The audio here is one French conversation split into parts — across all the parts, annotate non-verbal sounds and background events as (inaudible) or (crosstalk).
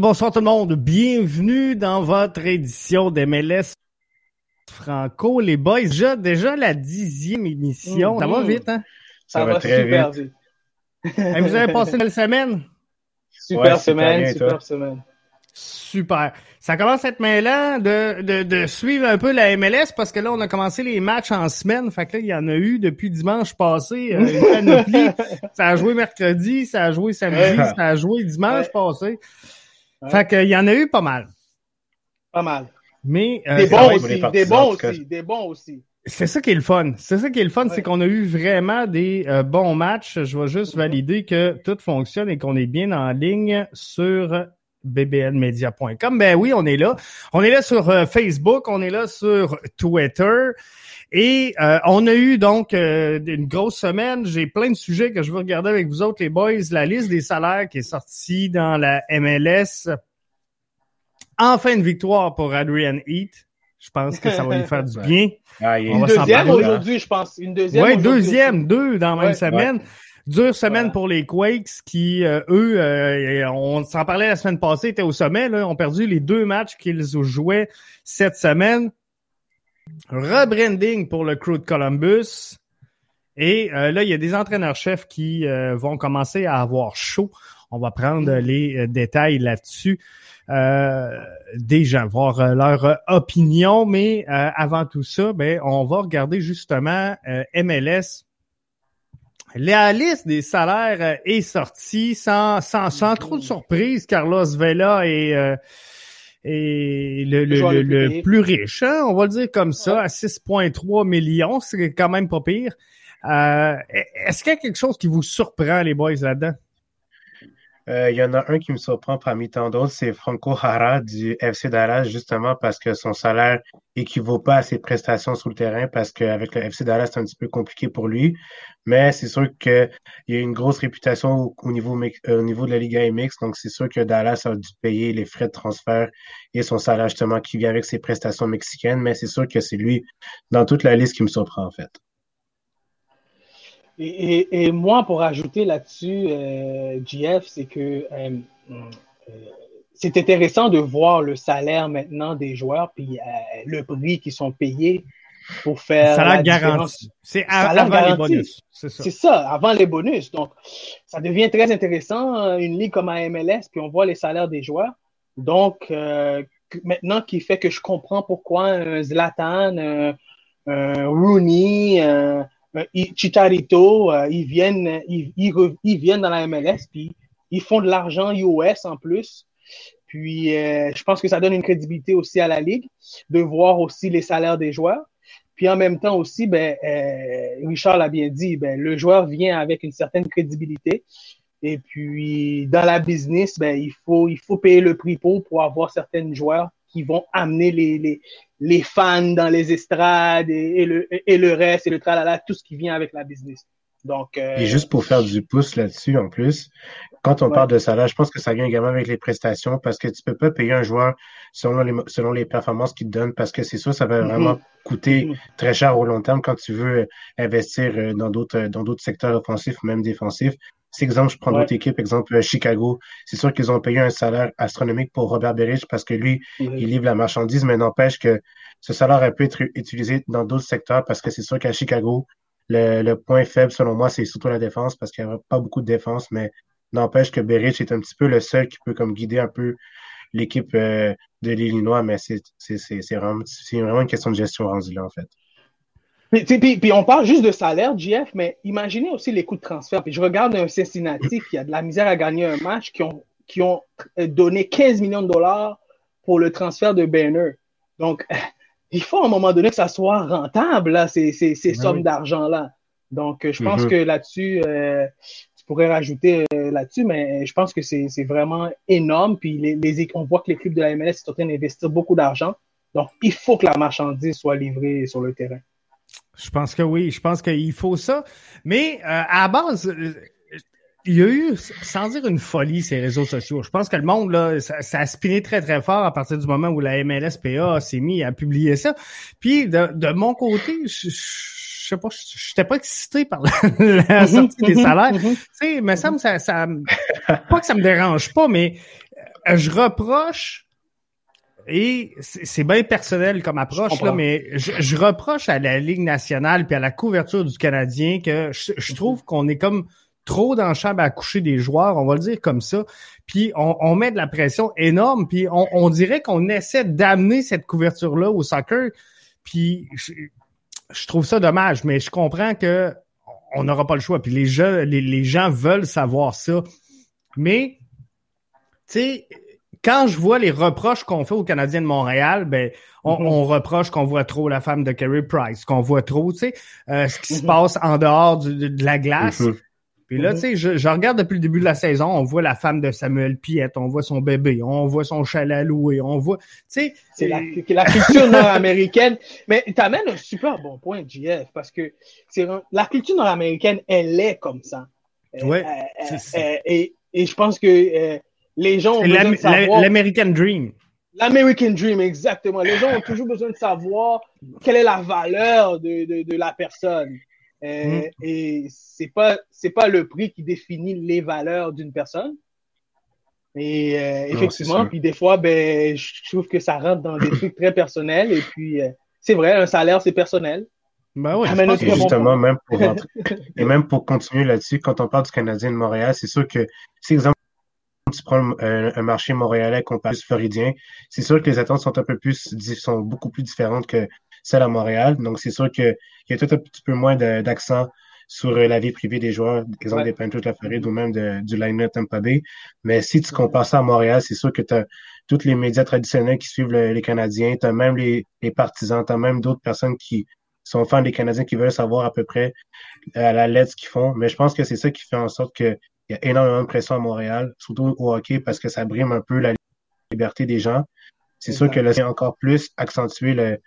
Bonsoir tout le monde. Bienvenue dans votre édition d'MLS Franco. Les boys, déjà, déjà la dixième émission. Ça va vite, hein? Ça, va, très super vite. vite. Hey, vous avez passé une belle semaine? Super Ouais, semaine, bien, super toi. semaine. Super. Ça commence à être mêlant de, de, de suivre un peu la MLS parce que là, on a commencé les matchs en semaine. Fait que là, il y en a eu depuis dimanche passé. euh, une panoplie. (laughs) ça a joué mercredi, ça a joué samedi, ça a joué dimanche Ouais. passé. Ouais. Fait que, il y en a eu pas mal. Pas mal. Mais euh, Des bons aussi, des bons aussi, des bons aussi. C'est ça qui est le fun. C'est ça qui est le fun, Ouais. c'est qu'on a eu vraiment des euh, bons matchs. Je vais juste Mhm. valider que tout fonctionne et qu'on est bien en ligne sur bbnmedia.com. Ben oui, on est là. On est là sur euh, Facebook, on est là sur Twitter. Et euh, on a eu donc euh, une grosse semaine. J'ai plein de sujets que je veux regarder avec vous autres, les boys. La liste des salaires qui est sortie dans la MLS. Enfin une victoire pour Adrian Heath. Je pense que ça va lui faire du (laughs) bien. Ah, il est- On Une va deuxième aujourd'hui, je pense. Une deuxième. Ouais, aujourd'hui deuxième, aussi. deux dans la même Ouais. semaine. Dure semaine Ouais. pour les Quakes qui, euh, eux, euh, on s'en parlait la semaine passée, étaient au sommet, là, ont perdu les deux matchs qu'ils jouaient cette semaine. Rebranding pour le crew de Columbus. Et euh, là, il y a des entraîneurs-chefs qui euh, vont commencer à avoir chaud. On va prendre les euh, détails là-dessus. Euh, des gens, voir euh, leur euh, opinion, mais euh, avant tout ça, ben, on va regarder justement euh, MLS. La liste des salaires est sortie sans, sans, sans trop de surprise. Carlos Vela est, est le, le, le- le plus riche, hein, on va le dire comme ça, Ouais. à 6,3 millions. C'est quand même pas pire. Euh, Est-ce qu'il y a quelque chose qui vous surprend, les boys, là-dedans? Euh, il y en a un qui me surprend parmi tant d'autres, c'est Franco Jara du FC Dallas, justement parce que son salaire équivaut pas à ses prestations sur le terrain, parce qu'avec le FC Dallas, c'est un petit peu compliqué pour lui. Mais c'est sûr qu'il y a une grosse réputation au, au niveau, euh, au niveau de la Liga MX, donc c'est sûr que Dallas a dû payer les frais de transfert et son salaire justement qui vient avec ses prestations mexicaines, mais c'est sûr que c'est lui dans toute la liste qui me surprend en fait. Et, et, et moi, pour ajouter là-dessus, euh, GF, c'est que euh, euh, c'est intéressant de voir le salaire maintenant des joueurs, puis euh, le prix qu'ils sont payés pour faire salaire garanti. C'est à- avant les bonus. C'est ça. Ça, avant les bonus. Donc, ça devient très intéressant, une ligue comme la MLS, puis on voit les salaires des joueurs. Donc, euh, maintenant, qui fait que je comprends pourquoi un Zlatan, un, un Rooney, un, Chicharito, euh, ils, viennent, ils, ils, viennent dans la MLS, puis ils font de l'argent US en plus. Puis, euh, je pense que ça donne une crédibilité aussi à la ligue de voir aussi les salaires des joueurs. Puis en même temps aussi, ben, euh, Richard l'a bien dit, ben, le joueur vient avec une certaine crédibilité. Et puis, dans la business, ben, il, faut, il faut payer le prix pour pour avoir certains joueurs qui vont amener les, les, les fans dans les estrades et, et le, et le reste et le tralala, tout ce qui vient avec la business. Donc, euh, Et juste pour faire du pouce là-dessus, en plus, quand on Ouais. parle de salaire, je pense que ça vient également avec les prestations parce que tu peux pas payer un joueur selon les, selon les performances qu'il te donne parce que c'est sûr, ça va Mhm. vraiment coûter Mhm. très cher au long terme quand tu veux investir euh, dans d'autres, euh, dans d'autres secteurs offensifs, même défensifs. Si, exemple, je prends Ouais. d'autres équipes, exemple euh, Chicago, c'est sûr qu'ils ont payé un salaire astronomique pour Robert Berich parce que lui, il livre la marchandise, mais n'empêche que ce salaire a pu être utilisé dans d'autres secteurs parce que c'est sûr qu'à Chicago, le, le point faible, selon moi, c'est surtout la défense parce qu'il n'y a pas beaucoup de défense, mais n'empêche que Berich est un petit peu le seul qui peut comme guider un peu l'équipe euh, de l'Illinois, mais c'est c'est- c'est- c'est vraiment, c'est vraiment une question de gestion rendue là, en fait. Puis, on parle juste de salaire, JF, mais imaginez aussi les coûts de transfert. Puis je regarde un Cincinnati qui a de la misère à gagner un match, qui ont, qui ont euh, donné 15 millions de dollars pour le transfert de Banner. Donc, (laughs) il faut à un moment donné que ça soit rentable, là, ces, ces, ces Ben sommes oui. d'argent-là. Donc, je pense Mhm. que là-dessus, euh, tu pourrais rajouter euh, là-dessus, mais je pense que c'est c'est vraiment énorme. Puis les, les, on voit que les clubs de la MLS sont en train d'investir beaucoup d'argent. Donc, il faut que la marchandise soit livrée sur le terrain. Je pense que oui, je pense qu'il faut ça. Mais euh, à la base, euh, il y a eu, sans dire une folie, ces réseaux sociaux. Je pense que le monde, là, ça, ça a spiné très, très fort à partir du moment où la MLSPA s'est mis à publier ça. Puis, de, de mon côté, je, je, sais pas, je n'étais pas excité par (laughs) la, la sortie des salaires. Tu sais, me semble ça, ça, pas que ça me dérange pas, mais je reproche et c'est bien personnel comme approche, là, mais je, reproche à la Ligue nationale puis à la couverture du Canadien que je, trouve qu'on est comme trop dans le chambre à coucher des joueurs, on va le dire comme ça. Puis on, met de la pression énorme, puis on, dirait qu'on essaie d'amener cette couverture-là au soccer. Puis je, trouve ça dommage, mais je comprends que on n'aura pas le choix. Puis les gens, les gens veulent savoir ça. Mais, tu sais, quand je vois les reproches qu'on fait aux Canadiens de Montréal, ben on, mm-hmm. reproche qu'on voit trop la femme de Kerry Price, qu'on voit trop, tu sais, euh, ce qui se mm-hmm. passe en dehors de, la glace. Mm-hmm. Puis là, tu sais, je, regarde depuis le début de la saison, on voit la femme de Samuel Piette, on voit son bébé, on voit son chalet loué, on voit, tu sais... C'est la, la, culture nord-américaine. (laughs) Mais t'amènes un super bon point, JF, parce que c'est la culture nord-américaine, elle est comme ça. Euh, euh, et, et je pense que les gens ont besoin de savoir. L'American Dream. L'American Dream, exactement. Les gens ont toujours besoin de savoir quelle est la valeur de, de, de la personne. Euh, mm. Et c'est pas c'est pas le prix qui définit les valeurs d'une personne. Et euh, effectivement, puis des fois, ben, je trouve que ça rentre dans des trucs très personnels. Et puis, euh, c'est vrai, un salaire, c'est personnel. Ben oui, justement, même pour rentrer, (laughs) et même pour continuer là-dessus, quand on parle du Canadien de Montréal, c'est sûr que, si exemple, tu prends un, marché montréalais comparé au floridien, c'est sûr que les attentes sont un peu plus, sont beaucoup plus différentes que celles à Montréal. Donc, c'est sûr qu'il y a tout un petit peu moins d'accent sur euh, la vie privée des joueurs, exemple des Panthers de la Floride ou même du line-up Tampa Bay. Mais si tu compares ça à Montréal, c'est sûr que tu as tous les médias traditionnels qui suivent les Canadiens, tu as même les, partisans, tu as même d'autres personnes qui sont fans des Canadiens qui veulent savoir à peu près à la lettre ce qu'ils font. Mais je pense que c'est ça qui fait en sorte que il y a énormément de pression à Montréal, surtout au hockey, parce que ça brime un peu la liberté des gens. C'est sûr que là, c'est encore plus accentué le,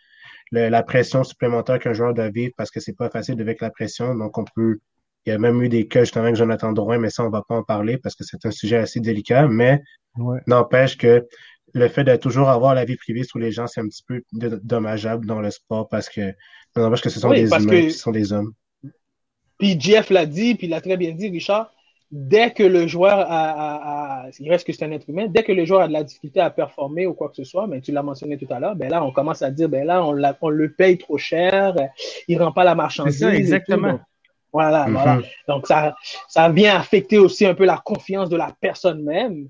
la pression supplémentaire qu'un joueur doit vivre parce que c'est pas facile avec la pression. Donc, on peut. Il y a même eu des cas justement avec Jonathan Drouin, mais ça, on va pas en parler parce que c'est un sujet assez délicat. Mais n'empêche que le fait de toujours avoir la vie privée sur les gens, c'est un petit peu dommageable dans le sport parce que n'empêche que ce sont des humains, ce sont des hommes. Puis Jeff l'a dit, puis il l'a très bien dit, Richard dès que le joueur a, il reste que c'est un être humain, dès que le joueur a de la difficulté à performer ou quoi que ce soit, mais ben, tu l'as mentionné tout à l'heure, ben là, on commence à dire, ben là, on, on le paye trop cher, il rend pas la marchandise. Ça, exactement. voilà, voilà. Mm-hmm. Donc, ça, ça vient affecter aussi un peu la confiance de la personne même.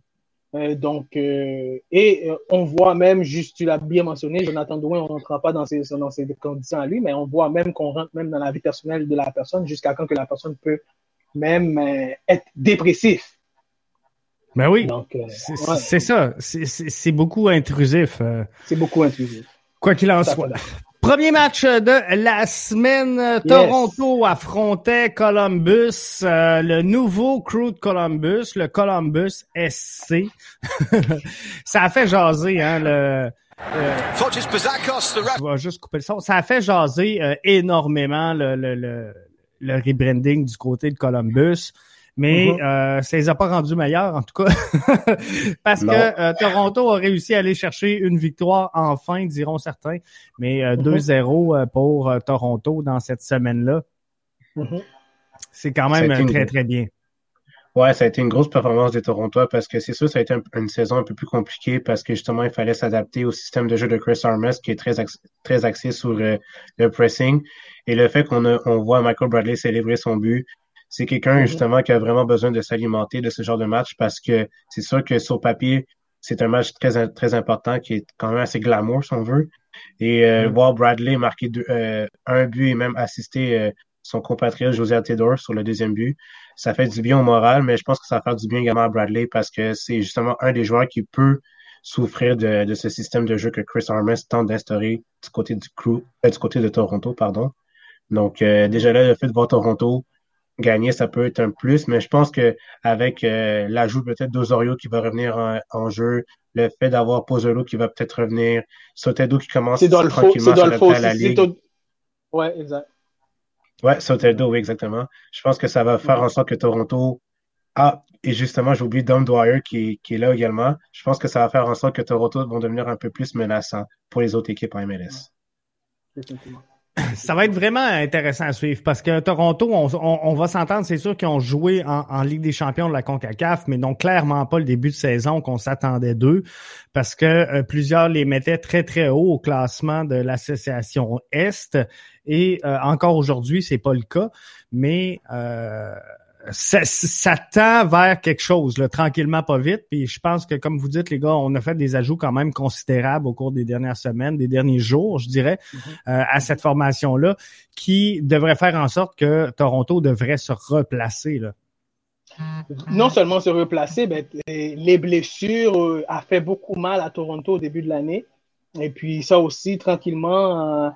Euh, donc, euh, et euh, on voit même, juste, tu l'as bien mentionné, Jonathan Douin, on ne rentrera pas dans ces, dans ces conditions à lui, mais on voit même qu'on rentre même dans la vie personnelle de la personne jusqu'à quand que la personne peut même euh, être dépressif. Ben oui, euh, c'est ça. C'est beaucoup intrusif. Euh. C'est beaucoup intrusif. Quoi qu'il en soit. Premier match de la semaine, Toronto affrontait Columbus, le nouveau crew de Columbus, le Columbus SC. (laughs) ça a fait jaser, hein, le... je vais juste couper le son. Ça a fait jaser énormément le, le le rebranding du côté de Columbus. Mais mm-hmm. euh, ça les a pas rendus meilleurs, en tout cas. (laughs) Parce que euh, Toronto a réussi à aller chercher une victoire enfin, diront certains. Mais 2-0 euh, mm-hmm. pour Toronto dans cette semaine-là. Mm-hmm. C'est quand même très, très bien. Ouais, ça a été une grosse performance des Toronto parce que c'est sûr, ça a été une saison un peu plus compliquée parce que justement, il fallait s'adapter au système de jeu de Chris Armas qui est très, très axé sur le pressing. Et le fait qu'on on voit Michael Bradley célébrer son but, c'est quelqu'un mm-hmm. justement qui a vraiment besoin de s'alimenter de ce genre de match parce que c'est sûr que sur papier, c'est un match très, très important qui est quand même assez glamour, si on veut. Et euh, mm-hmm. voir Bradley marquer euh, un but et même assister euh, son compatriote José Altidore sur le deuxième but, ça fait du bien au moral, mais je pense que ça va faire du bien également à Bradley parce que c'est justement un des joueurs qui peut souffrir de, de ce système de jeu que Chris Armas tente d'instaurer du côté du crew, du côté de Toronto, pardon. Donc, euh, déjà là, le fait de voir Toronto gagner, ça peut être un plus, mais je pense que avec euh, l'ajout peut-être d'Osorio qui va revenir en, jeu, le fait d'avoir Pozzolo qui va peut-être revenir, Soteldo qui commence tranquillement à la ligue. Ouais, exact. Ouais, Soteldo, oui, exactement. Je pense que ça va faire en sorte que Toronto ah, et justement, j'ai oublié Dom Dwyer qui, qui, est là également. Je pense que ça va faire en sorte que Toronto vont devenir un peu plus menaçant pour les autres équipes en MLS. Ça va être vraiment intéressant à suivre parce que Toronto, on, va s'entendre, c'est sûr qu'ils ont joué en, Ligue des champions de la CONCACAF, mais donc clairement pas le début de saison qu'on s'attendait d'eux parce que euh, plusieurs les mettaient très très haut au classement de l'association Est et euh, encore aujourd'hui, c'est pas le cas, mais euh, ça, tend vers quelque chose, là, tranquillement, pas vite. Puis je pense que, comme vous dites, les gars, on a fait des ajouts quand même considérables au cours des dernières semaines, des derniers jours, je dirais, mm-hmm. euh, à cette formation-là, qui devrait faire en sorte que Toronto devrait se replacer. Là. Non seulement se replacer, mais les blessures euh, a fait beaucoup mal à Toronto au début de l'année. Et puis ça aussi, tranquillement,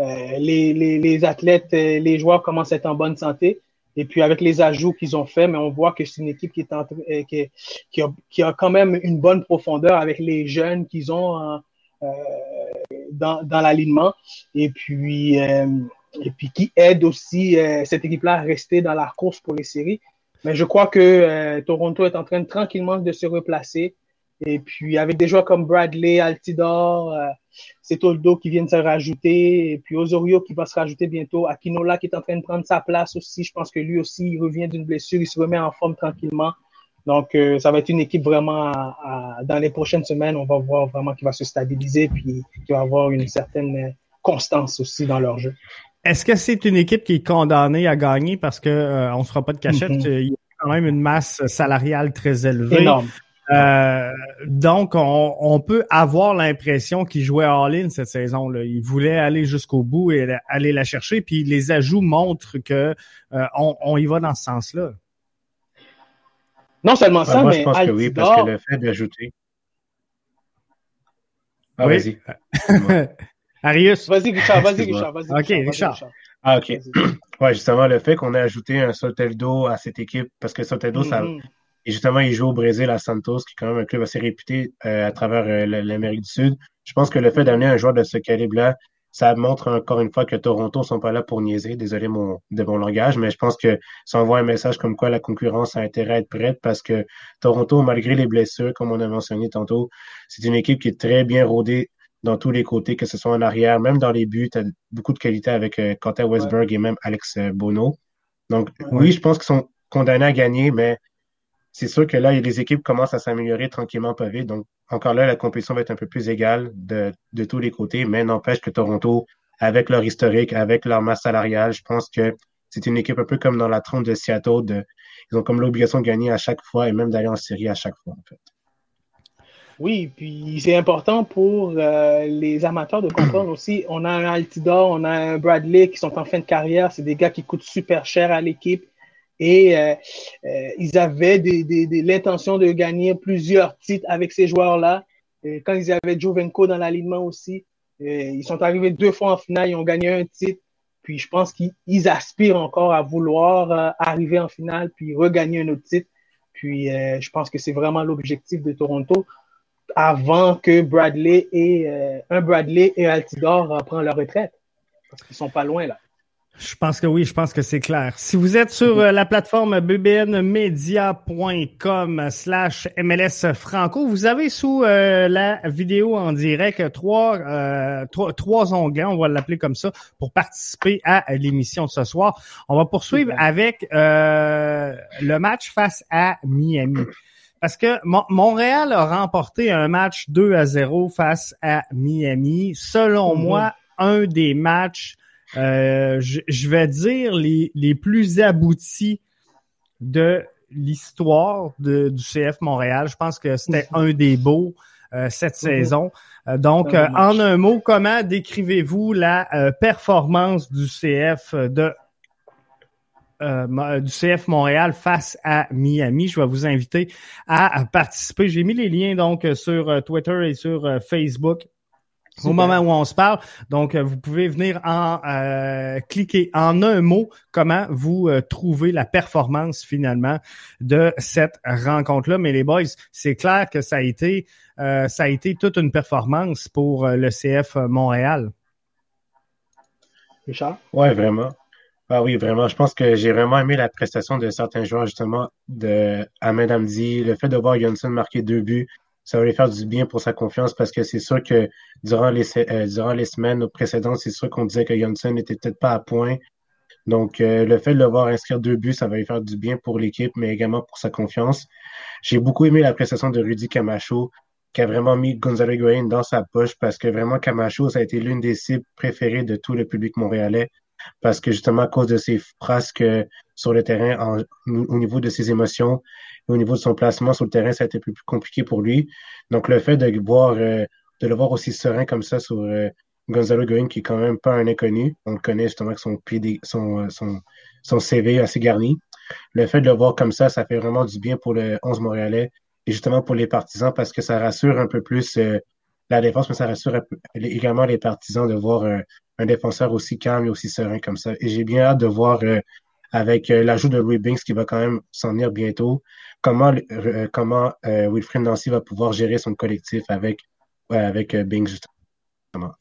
euh, les, les, les, athlètes, les joueurs commencent à être en bonne santé. Et puis avec les ajouts qu'ils ont faits, mais on voit que c'est une équipe qui, est euh, qui, qui, a, quand même une bonne profondeur avec les jeunes qu'ils ont euh, euh dans, dans l'alignement. Et puis, euh, et puis qui aide aussi cette équipe-là à rester dans la course pour les séries. Mais je crois que Toronto est en train tranquillement de se replacer. Et puis avec des joueurs comme Bradley, Altidor, euh, c'est Toldo qui viennent se rajouter, et puis Osorio qui va se rajouter bientôt, Akinola qui est en train de prendre sa place aussi. Je pense que lui aussi, il revient d'une blessure, il se remet en forme tranquillement. Donc, euh, ça va être une équipe vraiment, dans les prochaines semaines, on va voir vraiment qu'il va se stabiliser, puis qu'il va avoir une certaine constance aussi dans leur jeu. Est-ce que c'est une équipe qui est condamnée à gagner parce que euh, on se fera pas de cachette, mm-hmm. il y a quand même une masse salariale très élevée. Énorme. Euh, donc, on, peut avoir l'impression qu'il jouait all-in cette saison-là. Il voulait aller jusqu'au bout et aller la chercher. Puis les ajouts montrent que euh, on, y va dans ce sens-là. Non seulement ça, moi, mais je pense que oui, parce que le fait d'ajouter. Ah, vas-y. (laughs) Arius. Vas-y, Richard, vas-y, Richard, vas-y. OK, Richard. Ah, OK. (clears throat) Ouais, justement, le fait qu'on ait ajouté un Soteldo à cette équipe, parce que Soteldo, ça, mm-hmm. Et justement, il joue au Brésil à Santos, qui est quand même un club assez réputé euh, à travers euh, l'Amérique du Sud. Je pense que le fait d'amener un joueur de ce calibre-là, ça montre encore une fois que Toronto ne sont pas là pour niaiser. Désolé mon, de mon langage, mais je pense que ça envoie un message comme quoi la concurrence a intérêt à être prête parce que Toronto, malgré les blessures, comme on a mentionné tantôt, c'est une équipe qui est très bien rodée dans tous les côtés, que ce soit en arrière, même dans les buts, tu as beaucoup de qualité avec euh, Quentin Westberg et même Alex euh, Bono. Donc, oui, je pense qu'ils sont condamnés à gagner, mais c'est sûr que là, les équipes commencent à s'améliorer tranquillement pas vite. Donc, encore là, la compétition va être un peu plus égale de, de tous les côtés, mais n'empêche que Toronto, avec leur historique, avec leur masse salariale, je pense que c'est une équipe un peu comme dans la trompe de Seattle. De, ils ont comme l'obligation de gagner à chaque fois et même d'aller en série à chaque fois, en fait. Oui, puis c'est important pour euh, les amateurs de comprendre (clears throat) aussi. On a un Altidor, on a un Bradley qui sont en fin de carrière. C'est des gars qui coûtent super cher à l'équipe et euh, euh, ils avaient l'intention de gagner plusieurs titres avec ces joueurs-là. Quand ils avaient Jovenko dans l'alignement aussi, ils sont arrivés deux fois en finale, ils ont gagné un titre. Puis je pense qu'ils aspirent encore à vouloir euh, arriver en finale puis regagner un autre titre. Puis je pense que c'est vraiment l'objectif de Toronto avant que Bradley et un Bradley et Altidor prennent leur retraite. Parce qu'ils sont pas loin là. Je pense que oui, je pense que c'est clair. Si vous êtes sur euh, la plateforme bbnmedia.com slash MLS Franco, vous avez sous euh, la vidéo en direct trois, euh, trois, trois, onglets, on va l'appeler comme ça, pour participer à l'émission de ce soir. On va poursuivre avec le match face à Miami. Parce que Montréal a remporté un match 2 à 0 face à Miami. Selon mm-hmm. moi, un des matchs euh, je, vais dire les, les plus aboutis de l'histoire du CF Montréal. Je pense que c'était un des beaux euh, cette mhm. saison. Euh, donc, en un mot, comment décrivez-vous la performance du CF de du CF Montréal face à Miami? Je vais vous inviter à participer. J'ai mis les liens donc sur Twitter et sur Facebook au moment où on se parle. Donc, euh, vous pouvez venir en euh, cliquer en un mot comment vous euh, trouvez la performance finalement de cette rencontre-là. Mais les boys, c'est clair que ça a été ça a été toute une performance pour le CF Montréal. Richard? Oui, vraiment. Ah oui, vraiment. Je pense que j'ai vraiment aimé la prestation de certains joueurs, justement, de Ahmed Hamdi, le fait de voir Johnson marquer deux buts, ça va lui faire du bien pour sa confiance parce que c'est sûr que durant les, euh, durant les semaines précédentes, c'est sûr qu'on disait que Johnson n'était peut-être pas à point. Donc, euh, le fait de le voir inscrire deux buts, ça va lui faire du bien pour l'équipe, mais également pour sa confiance. J'ai beaucoup aimé la prestation de Rudy Camacho, qui a vraiment mis Gonzalo Higuain dans sa poche parce que vraiment Camacho, ça a été l'une des cibles préférées de tout le public montréalais parce que justement à cause de ses frasques sur le terrain, au niveau de ses émotions, au niveau de son placement sur le terrain, ça a été plus, plus compliqué pour lui. Donc le fait de voir, euh, de le voir aussi serein comme ça sur euh, Gonzalo Higuain, qui est quand même pas un inconnu, on le connaît justement avec son, PD, son, euh, son, son CV assez garni. Le fait de le voir comme ça, ça fait vraiment du bien pour le 11 montréalais et justement pour les partisans parce que ça rassure un peu plus la défense, mais ça rassure également les partisans de voir un défenseur aussi calme et aussi serein comme ça. Et j'ai bien hâte de voir avec l'ajout de Louis Binks qui va quand même s'en venir bientôt, comment, euh, comment euh, Wilfred Nancy va pouvoir gérer son collectif avec, avec euh, Bing, justement.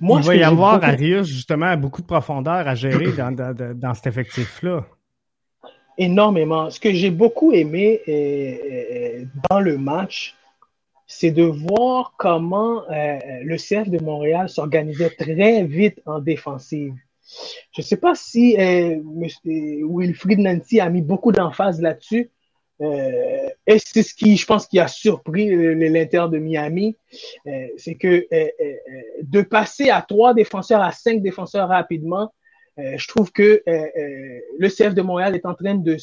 Moi, il va y avoir, Arius, justement, beaucoup de profondeur à gérer dans, dans, dans cet effectif-là. Énormément. Ce que j'ai beaucoup aimé dans le match, c'est de voir comment le CF de Montréal s'organisait très vite en défensive. Je ne sais pas si euh, Wilfried Nancy a mis beaucoup d'emphase là-dessus. Euh, et c'est ce qui, je pense, qui a surpris l'Inter de Miami, euh, c'est que euh, de passer à trois défenseurs à cinq défenseurs rapidement, je trouve que le CF de Montréal est en train de,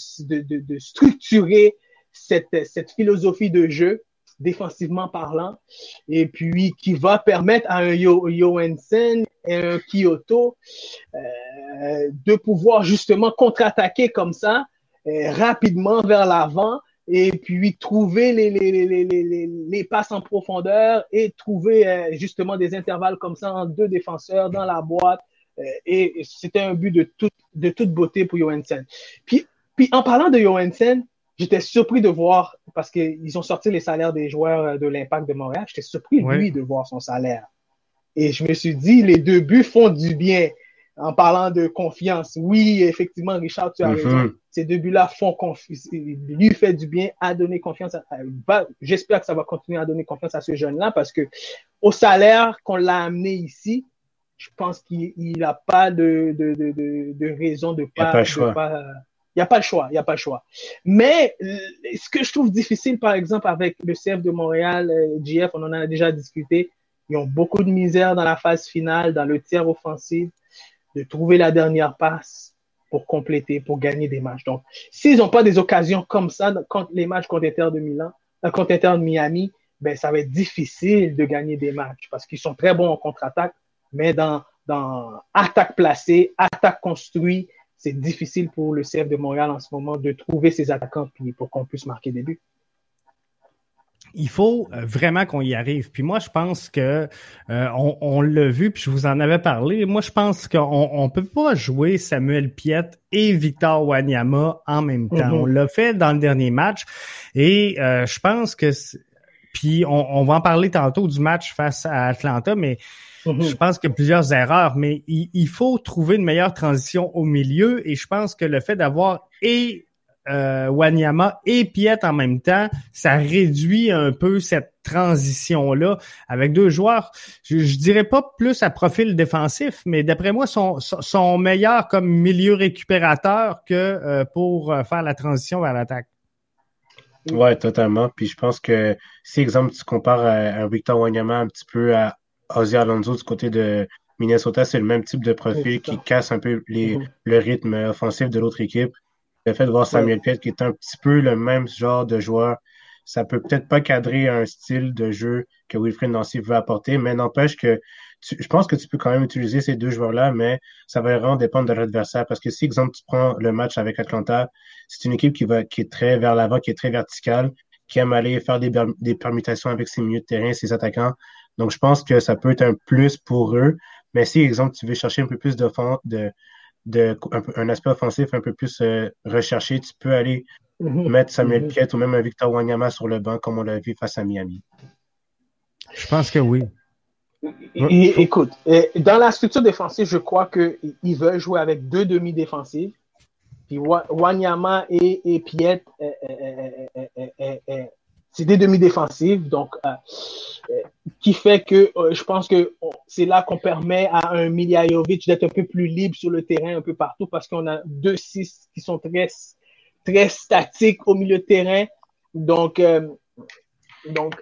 structurer cette philosophie de jeu défensivement parlant, et puis qui va permettre à un Johansson et un Kyoto euh, de pouvoir justement contre-attaquer comme ça, euh, rapidement vers l'avant, et puis trouver les, passes en profondeur et trouver euh, justement des intervalles comme ça en deux défenseurs dans la boîte. Et c'était un but de, toute beauté pour Johansson. Puis, puis en parlant de Johansson, J'étais surpris de voir, parce qu'ils ont sorti les salaires des joueurs euh, de l'Impact de Montréal, j'étais surpris, lui, de voir son salaire. Et je me suis dit, les deux buts font du bien en parlant de confiance. Oui, effectivement, Richard, tu as raison. Mm-hmm. Ces deux buts-là font confiance. Lui fait du bien à donner confiance. J'espère que ça va continuer à donner confiance à ce jeune-là parce que au salaire qu'on l'a amené ici, je pense qu'il n'a pas de, de, de, de, raison de pas, de pas il n'y a pas le choix, il a pas le choix. Mais ce que je trouve difficile, par exemple, avec le CF de Montréal, euh, GF, on en a déjà discuté, ils ont beaucoup de misère dans la phase finale, dans le tiers offensif, de trouver la dernière passe pour compléter, pour gagner des matchs. Donc, s'ils n'ont pas des occasions comme ça contre les matchs contre Inter de Milan, euh, contre Inter de Miami, ben, ça va être difficile de gagner des matchs parce qu'ils sont très bons en contre-attaque, mais dans, dans attaque placée, attaque construite, c'est difficile pour le CF de Montréal en ce moment de trouver ses attaquants pour qu'on puisse marquer des buts. Il faut euh, vraiment qu'on y arrive. Puis moi, je pense que euh, on, l'a vu, puis je vous en avais parlé. Moi, je pense qu'on on peut pas jouer Samuel Piette et Victor Wanyama en même temps. Mm-hmm. On l'a fait dans le dernier match, et euh, je pense que puis on, on, va en parler tantôt du match face à Atlanta, mais Mhm. Je pense qu'il y a plusieurs erreurs, mais il, faut trouver une meilleure transition au milieu et je pense que le fait d'avoir et euh, Wanyama et Piet en même temps, ça réduit un peu cette transition-là avec deux joueurs, je, dirais pas plus à profil défensif, mais d'après moi, sont, sont meilleurs comme milieu récupérateur que euh, pour euh, faire la transition vers l'attaque. Ouais, totalement. Puis je pense que si, exemple, tu compares à, Victor Wanyama un petit peu à Ozzy Alonso du côté de Minnesota, c'est le même type de profil qui casse un peu les, mm-hmm. le rythme offensif de l'autre équipe. Le fait de voir Samuel Piet qui est un petit peu le même genre de joueur, ça peut peut-être pas cadrer un style de jeu que Wilfred Nancy veut apporter, mais n'empêche que je pense que tu peux quand même utiliser ces deux joueurs-là, mais ça va vraiment dépendre de l'adversaire. Parce que si, exemple, tu prends le match avec Atlanta, c'est une équipe qui va qui est très vers l'avant, qui est très verticale, qui aime aller faire des, des permutations avec ses milieux de terrain, ses attaquants. Donc, je pense que ça peut être un plus pour eux. Mais si, exemple, tu veux chercher un peu plus de, de un, aspect offensif un peu plus euh, recherché, tu peux aller mhm. mettre Samuel mm ou même un Victor Wanyama sur le banc, comme on l'a vu face à Miami. Je pense que oui. écoute, dans la structure défensive, je crois qu'ils veulent jouer avec deux demi-défensifs. Puis Wanyama et, et Piet c'est des demi-défensives, donc qui fait que je pense que c'est là qu'on permet à un Miljajovic d'être un peu plus libre sur le terrain, un peu partout, parce qu'on a deux six qui sont très, très statiques au milieu de terrain. Donc, donc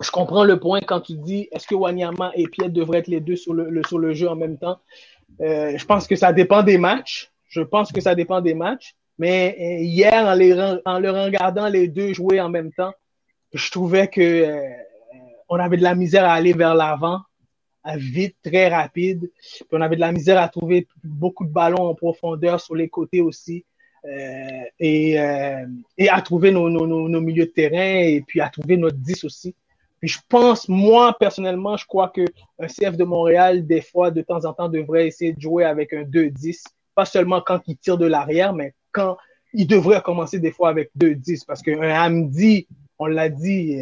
je comprends le point quand tu dis est-ce que Wanyama et Piet devraient être les deux sur le, sur le jeu en même temps? Euh, je pense que ça dépend des matchs. Je pense que ça dépend des matchs. Mais euh, hier, en, les, en le regardant les deux jouer en même temps, je trouvais que euh, on avait de la misère à aller vers l'avant, vite, très rapide. Puis on avait de la misère à trouver beaucoup de ballons en profondeur sur les côtés aussi. et, et à trouver nos, nos, nos, milieux de terrain et puis à trouver notre 10 aussi je pense, moi, personnellement, je crois qu'un CF de Montréal, des fois, de temps en temps, devrait essayer de jouer avec un 2-10. Pas seulement quand il tire de l'arrière, mais quand il devrait commencer des fois avec 2-10. Parce qu'un Hamdi, on l'a dit,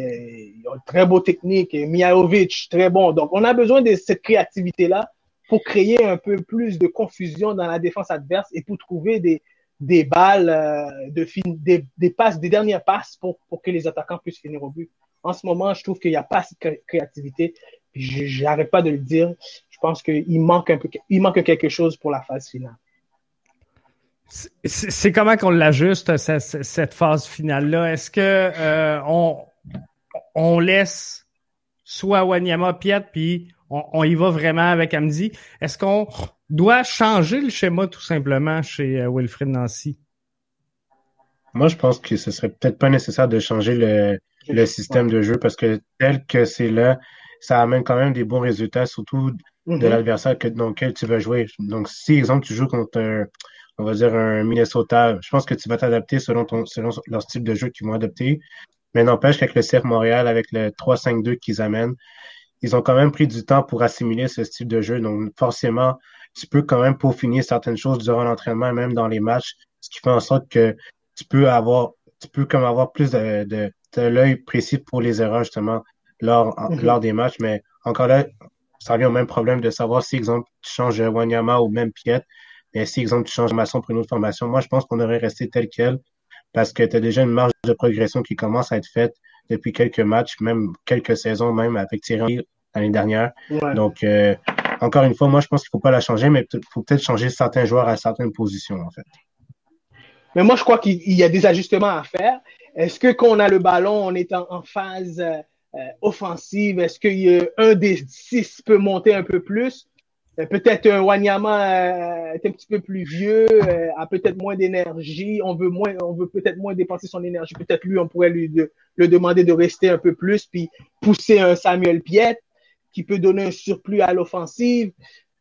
très beau technique. Et Miaovic, très bon. Donc, on a besoin de cette créativité-là pour créer un peu plus de confusion dans la défense adverse et pour trouver des, des balles, euh, de des, des passes, des dernières passes pour, pour que les attaquants puissent finir au but en ce moment, je trouve qu'il n'y a pas assez de créativité. Je n'arrête pas de le dire. Je pense qu'il manque un peu, il manque quelque chose pour la phase finale. C'est comment qu'on l'ajuste, cette, phase finale-là? Est-ce que euh, on, laisse soit Wanyama Piet, puis on, y va vraiment avec Amdi? Est-ce qu'on doit changer le schéma tout simplement chez euh, Wilfred Nancy? Moi, je pense que ce serait peut-être pas nécessaire de changer le, le système de jeu parce que tel que c'est là, ça amène quand même des bons résultats, surtout de mm-hmm. l'adversaire dans lequel tu vas jouer. Donc, si, exemple, tu joues contre un, on va dire un Minnesota, je pense que tu vas t'adapter selon ton, selon leur style de jeu qu'ils vont adopter. Mais n'empêche qu'avec le CF Montréal, avec le 3-5-2 qu'ils amènent, ils ont quand même pris du temps pour assimiler ce style de jeu. Donc, forcément, tu peux quand même peaufiner certaines choses durant l'entraînement et même dans les matchs, ce qui fait en sorte que tu peux avoir, tu peux comme avoir plus de l'œil précis pour les erreurs, justement, lors, mhm. lors des matchs. Mais encore là, ça revient au même problème de savoir si, exemple, tu changes Wanyama ou même Piet, mais si, exemple, tu changes Masson pour une autre formation. Moi, je pense qu'on devrait rester tel quel parce que tu as déjà une marge de progression qui commence à être faite depuis quelques matchs, même quelques saisons, même avec Thierry l'année dernière. Donc, euh, encore une fois, moi, je pense qu'il ne faut pas la changer, mais il faut peut-être changer certains joueurs à certaines positions, en fait. Mais moi, je crois qu'il y a des ajustements à faire. Est-ce que quand on a le ballon, on est en, phase euh, euh, offensive? Est-ce qu'un des six peut monter un peu plus? Euh, peut-être Wanyama est un petit peu plus vieux, a peut-être moins d'énergie. On veut moins, on veut peut-être moins dépenser son énergie. Peut-être lui, on pourrait lui le demander de rester un peu plus, puis pousser un Samuel Piet qui peut donner un surplus à l'offensive.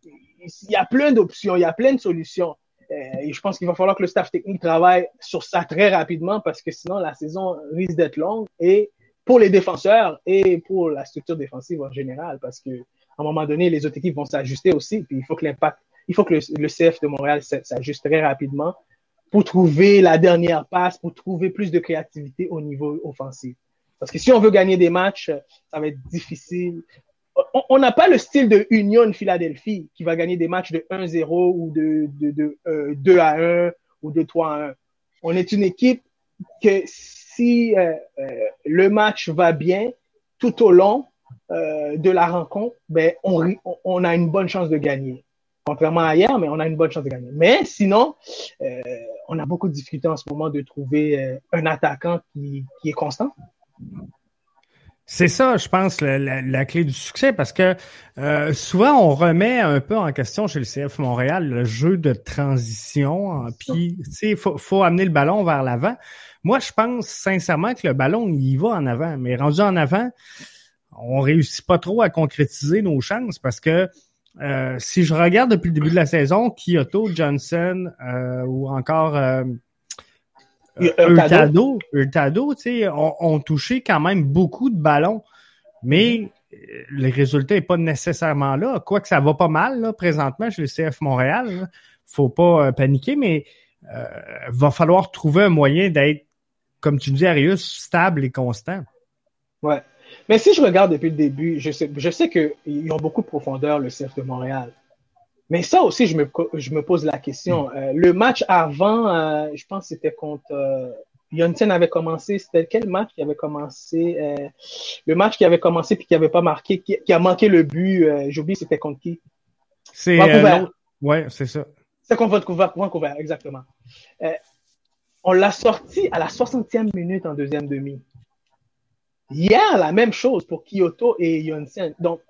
Il y a plein d'options, il y a plein de solutions. Euh, et je pense qu'il va falloir que le staff technique travaille sur ça très rapidement parce que sinon la saison risque d'être longue et pour les défenseurs et pour la structure défensive en général parce que à un moment donné les autres équipes vont s'ajuster aussi puis il faut que l'impact il faut que le, CF de Montréal s'ajuste très rapidement pour trouver la dernière passe pour trouver plus de créativité au niveau offensif parce que si on veut gagner des matchs ça va être difficile on n'a pas le style de Union Philadelphie qui va gagner des matchs de 1-0 ou de, 2 à 1 ou de 3 à 1. On est une équipe que si euh, euh, le match va bien tout au long euh, de la rencontre, ben, on, on, a une bonne chance de gagner. Contrairement à hier, mais on a une bonne chance de gagner. Mais sinon, on a beaucoup de difficultés en ce moment de trouver un attaquant qui, qui est constant. C'est ça, je pense, la, clé du succès, parce que euh, souvent on remet un peu en question chez le CF Montréal le jeu de transition, puis il faut, faut amener le ballon vers l'avant. Moi, je pense sincèrement que le ballon, il va en avant, mais rendu en avant, on réussit pas trop à concrétiser nos chances parce que euh, si je regarde depuis le début de la saison, Kyoto, Johnson euh, ou encore Hurtado, Hurtado, tu sais, ont, touché quand même beaucoup de ballons, mais euh, le résultat n'est pas nécessairement là. Quoique ça va pas mal là, présentement chez le CF Montréal. Là. Faut pas euh, paniquer, mais euh, va falloir trouver un moyen d'être, comme tu dis, Arius, stable et constant. Ouais. Mais si je regarde depuis le début, je sais, je sais qu'ils ont beaucoup de profondeur, le CF de Montréal. Mais ça aussi, je me, je me pose la question. Mm. Euh, le match avant, euh, je pense que c'était contre, euh, Yonsen avait commencé, c'était quel match qui avait commencé euh, Le match qui avait commencé puis qui n'avait pas marqué, qui, a manqué le but, j'oublie c'était contre qui C'est Vancouver. ouais, c'est ça. C'est contre Vancouver, Vancouver exactement. on l'a sorti à la 60e minute en deuxième demi. Hier, la même chose pour Kyoto et Yonsen. Donc,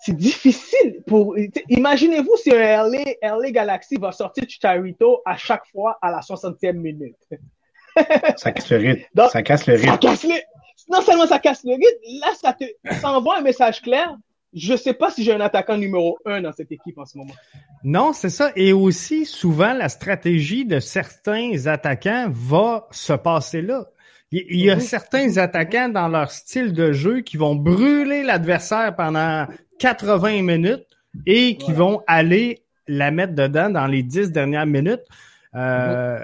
c'est difficile pour. Imaginez-vous si un LA, Galaxy va sortir Chicharito à chaque fois à la 60e minute. (laughs) ça casse le rythme. ça casse le rythme. Non seulement ça casse le rythme, là, ça, te... ça envoie un message clair. Je ne sais pas si j'ai un attaquant numéro un dans cette équipe en ce moment. Non, c'est ça. Et aussi, souvent, la stratégie de certains attaquants va se passer là. Il y a mhm. certains attaquants dans leur style de jeu qui vont brûler l'adversaire pendant 80 minutes et qui vont aller la mettre dedans dans les 10 dernières minutes. Euh,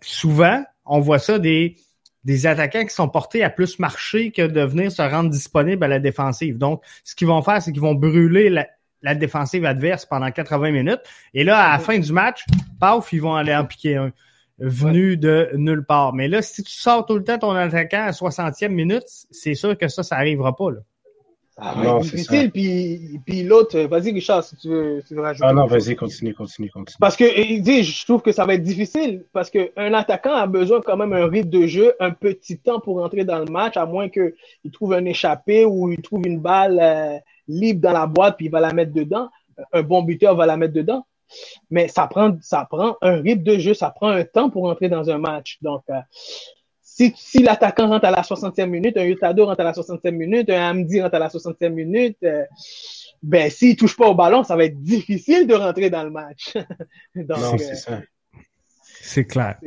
souvent, on voit ça des, des attaquants qui sont portés à plus marcher que de venir se rendre disponible à la défensive. Donc, ce qu'ils vont faire, c'est qu'ils vont brûler la, défensive adverse pendant 80 minutes. Et là, à la fin du match, paf, ils vont aller en piquer un venu de nulle part. Mais là, si tu sors tout le temps ton attaquant à 60e minute, c'est sûr que ça, ça n'arrivera pas. Là. Ah, non, difficile. Puis, puis l'autre, vas-y, Richard, si tu veux, tu veux rajouter. Ah non, vas-y, continue, continue, continue. Parce que, dit, je trouve que ça va être difficile parce qu'un attaquant a besoin quand même un rythme de jeu, un petit temps pour entrer dans le match, à moins qu'il trouve un échappé ou il trouve une balle euh, libre dans la boîte puis il va la mettre dedans. Un bon buteur va la mettre dedans. Mais ça prend, ça prend un rythme de jeu, ça prend un temps pour entrer dans un match. Donc, euh, si, l'attaquant rentre à la 60e minute, un Yutado rentre à la 60e minute, un Hamdi rentre à la 60e minute, euh, ben, s'il touche pas au ballon, ça va être difficile de rentrer dans le match. (laughs) non, c'est ça. C'est clair.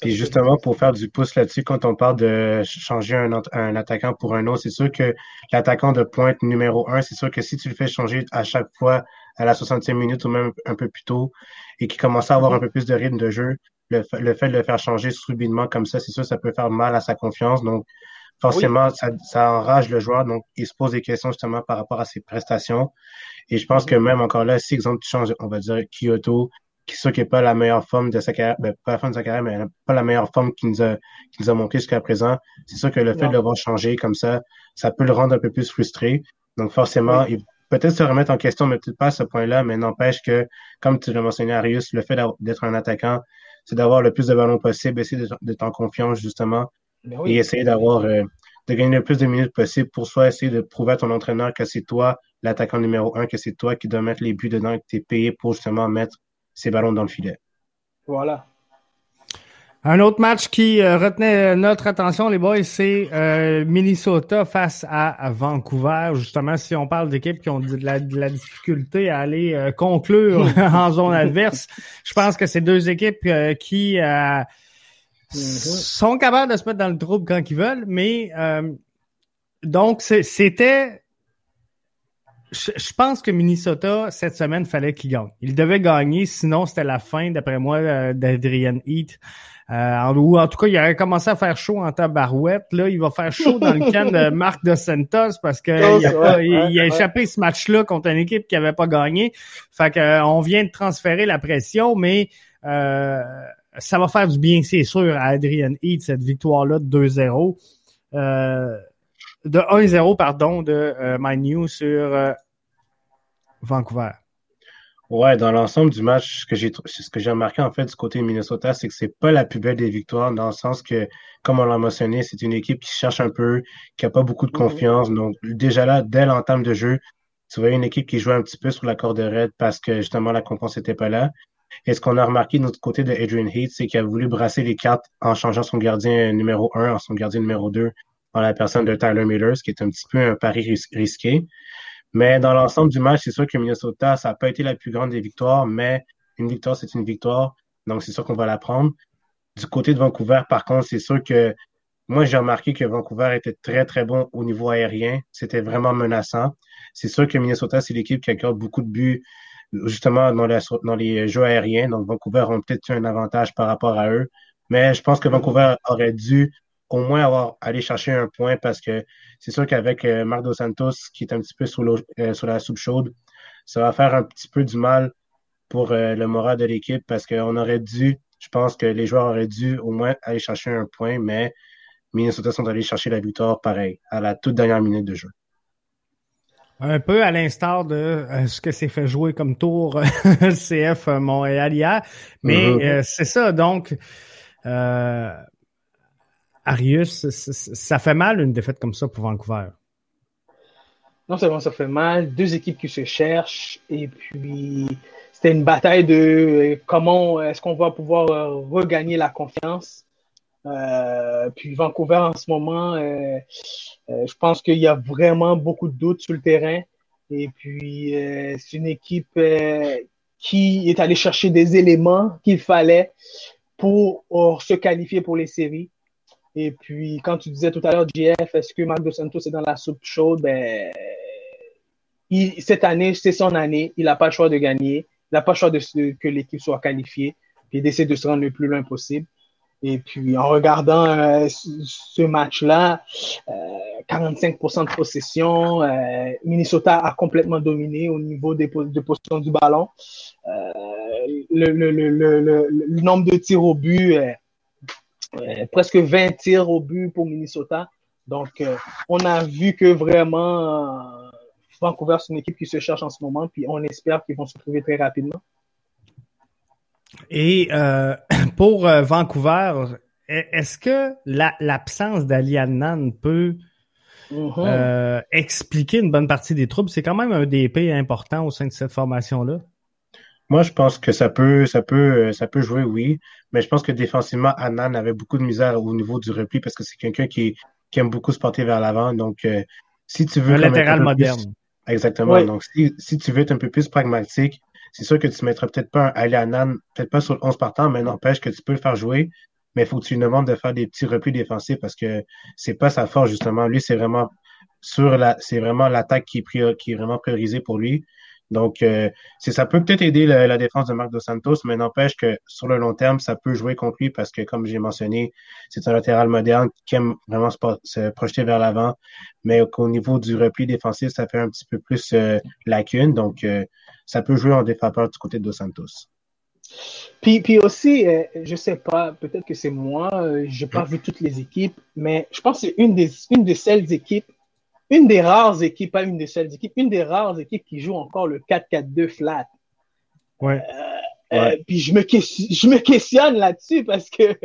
Puis justement, pour faire du pouce là-dessus, quand on parle de changer un, un attaquant pour un autre, c'est sûr que l'attaquant de pointe numéro un, c'est sûr que si tu le fais changer à chaque fois à la 60e minute ou même un peu plus tôt et qu'il commence à avoir un peu plus de rythme de jeu, le, fait de le faire changer subitement comme ça, c'est sûr, ça peut faire mal à sa confiance. Donc, forcément, ça, ça, enrage le joueur. Donc, il se pose des questions justement par rapport à ses prestations. Et je pense que même encore là, si, exemple, tu changes, on va dire, Kyoto, qui sûr qui n'est pas la meilleure forme de sa carrière, ben, pas la forme de sa carrière, mais pas la meilleure forme qu'il nous a, qu'il nous a montré jusqu'à présent. C'est sûr que le fait de le voir changer comme ça, ça peut le rendre un peu plus frustré. Donc, forcément, il peut-être se remettre en question, mais peut-être pas à ce point-là, mais n'empêche que, comme tu l'as mentionné, Arius, le fait d'être un attaquant, c'est d'avoir le plus de ballons possible, essayer d'être en confiance, justement, ben et essayer d'avoir, euh, de gagner le plus de minutes possible pour soi, essayer de prouver à ton entraîneur que c'est toi, l'attaquant numéro un, que c'est toi qui dois mettre les buts dedans, que tu es payé pour justement mettre ces ballons dans le filet. Voilà. Un autre match qui euh, retenait notre attention, les boys, c'est euh, Minnesota face à, Vancouver. Justement, si on parle d'équipes qui ont de la, difficulté à aller euh, conclure (laughs) en zone adverse, je pense que c'est deux équipes qui mm-hmm. sont capables de se mettre dans le trouble quand ils veulent, mais donc c'était je, pense que Minnesota, cette semaine, fallait qu'il gagne. Il devait gagner, sinon c'était la fin, d'après moi, d'Adrian Heat. Euh, ou en tout cas, il a commencé à faire chaud en tabarouette. Là, il va faire chaud dans le (laughs) camp de Marc de Santos parce qu'il a, il, a échappé ce match-là contre une équipe qui n'avait pas gagné. Fait que, euh, on vient de transférer la pression, mais euh, ça va faire du bien, c'est sûr, à Adrian Heath, cette victoire-là de 2-0. Euh, de 1-0, pardon, de euh, My New sur Vancouver. Ouais, dans l'ensemble du match, ce que j'ai ce que j'ai remarqué en fait du côté de Minnesota, c'est que c'est pas la plus belle des victoires, dans le sens que, comme on l'a mentionné, c'est une équipe qui cherche un peu, qui a pas beaucoup de mm-hmm. confiance. Donc, déjà là, dès l'entame de jeu, tu voyais une équipe qui jouait un petit peu sur la corde raide parce que justement la confiance n'était pas là. Et ce qu'on a remarqué de notre côté de Adrian Heath, c'est qu'il a voulu brasser les cartes en changeant son gardien numéro un en son gardien numéro 2 en la personne de Tyler Miller, ce qui est un petit peu un pari risqué. Mais dans l'ensemble du match, c'est sûr que Minnesota, ça n'a pas été la plus grande des victoires, mais une victoire, c'est une victoire. Donc, c'est sûr qu'on va la prendre. Du côté de Vancouver, par contre, c'est sûr que moi, j'ai remarqué que Vancouver était très, très bon au niveau aérien. C'était vraiment menaçant. C'est sûr que Minnesota, c'est l'équipe qui accorde beaucoup de buts justement dans, les jeux aériens. Donc, Vancouver ont peut-être eu un avantage par rapport à eux. Mais je pense que Vancouver aurait dû au moins avoir aller chercher un point parce que c'est sûr qu'avec euh, Marc Dos Santos qui est un petit peu sous, euh, sur la soupe chaude, ça va faire un petit peu du mal pour euh, le moral de l'équipe parce qu'on aurait dû Je pense que les joueurs auraient dû au moins aller chercher un point, mais Minnesota sont allés chercher la victoire pareil, à la toute dernière minute de jeu. Un peu à l'instar de euh, ce que s'est fait jouer comme tour (laughs) CF Montréal hier. Mais mm-hmm. c'est ça, donc euh, Arius, ça fait mal une défaite comme ça pour Vancouver. Non seulement ça fait mal, deux équipes qui se cherchent, et puis c'était une bataille de comment est-ce qu'on va pouvoir regagner la confiance. Euh, puis Vancouver en ce moment, euh, euh, je pense qu'il y a vraiment beaucoup de doutes sur le terrain. Et puis, c'est une équipe qui est allée chercher des éléments qu'il fallait pour se qualifier pour les séries. Et puis, quand tu disais tout à l'heure, JF, est-ce que Marc Dos Santos est dans la soupe chaude? Ben, cette année, c'est son année. Il n'a pas le choix de gagner. Il n'a pas le choix de, que l'équipe soit qualifiée. Puis, il de se rendre le plus loin possible. Et puis, en regardant euh, ce match-là, 45% euh, de possession, euh, Minnesota a complètement dominé au niveau des de possession du ballon. Le, le, le, le, nombre de tirs au but, presque 20 tirs au but pour Minnesota. Donc, on a vu que vraiment, Vancouver, c'est une équipe qui se cherche en ce moment, puis on espère qu'ils vont se trouver très rapidement. Et euh, (clears throat) pour euh, Vancouver, e-, est-ce que l'absence d'Ali Adnan peut mm-hmm. euh, expliquer une bonne partie des troubles? C'est quand même un DP important au sein de cette formation-là. Moi, je pense que ça peut, ça peut, ça peut jouer, oui. Mais je pense que défensivement, Adnan avait beaucoup de misère au niveau du repli parce que c'est quelqu'un qui, aime beaucoup se porter vers l'avant. Donc, si tu veux. Un latéral moderne. exactement. Donc, si, si tu veux être un peu plus pragmatique, c'est sûr que tu ne mettras peut-être pas un Ali Anan, peut-être pas sur le 11 partant, mais n'empêche que tu peux le faire jouer. Mais il faut que tu lui demandes de faire des petits replis défensifs parce que c'est pas sa force, justement. Lui, c'est vraiment sur la, c'est vraiment l'attaque qui est, qui est vraiment priorisée pour lui. Donc, euh, ça peut peut-être aider la, défense de Marc Dos Santos, mais n'empêche que sur le long terme, ça peut jouer contre lui parce que, comme j'ai mentionné, c'est un latéral moderne qui aime vraiment se, projeter vers l'avant, mais au niveau du repli défensif, ça fait un petit peu plus euh, lacune. Donc, euh, ça peut jouer en défaveur du côté de Dos Santos. Puis, puis aussi, euh, je sais pas, peut-être que c'est moi, euh, je n'ai pas vu toutes les équipes, mais je pense que c'est une des, une de celles équipes, une des rares équipes, pas une des seules équipes, une des rares équipes qui joue encore le 4-4-2 flat. Ouais. Euh, puis je me, je me questionne là-dessus parce que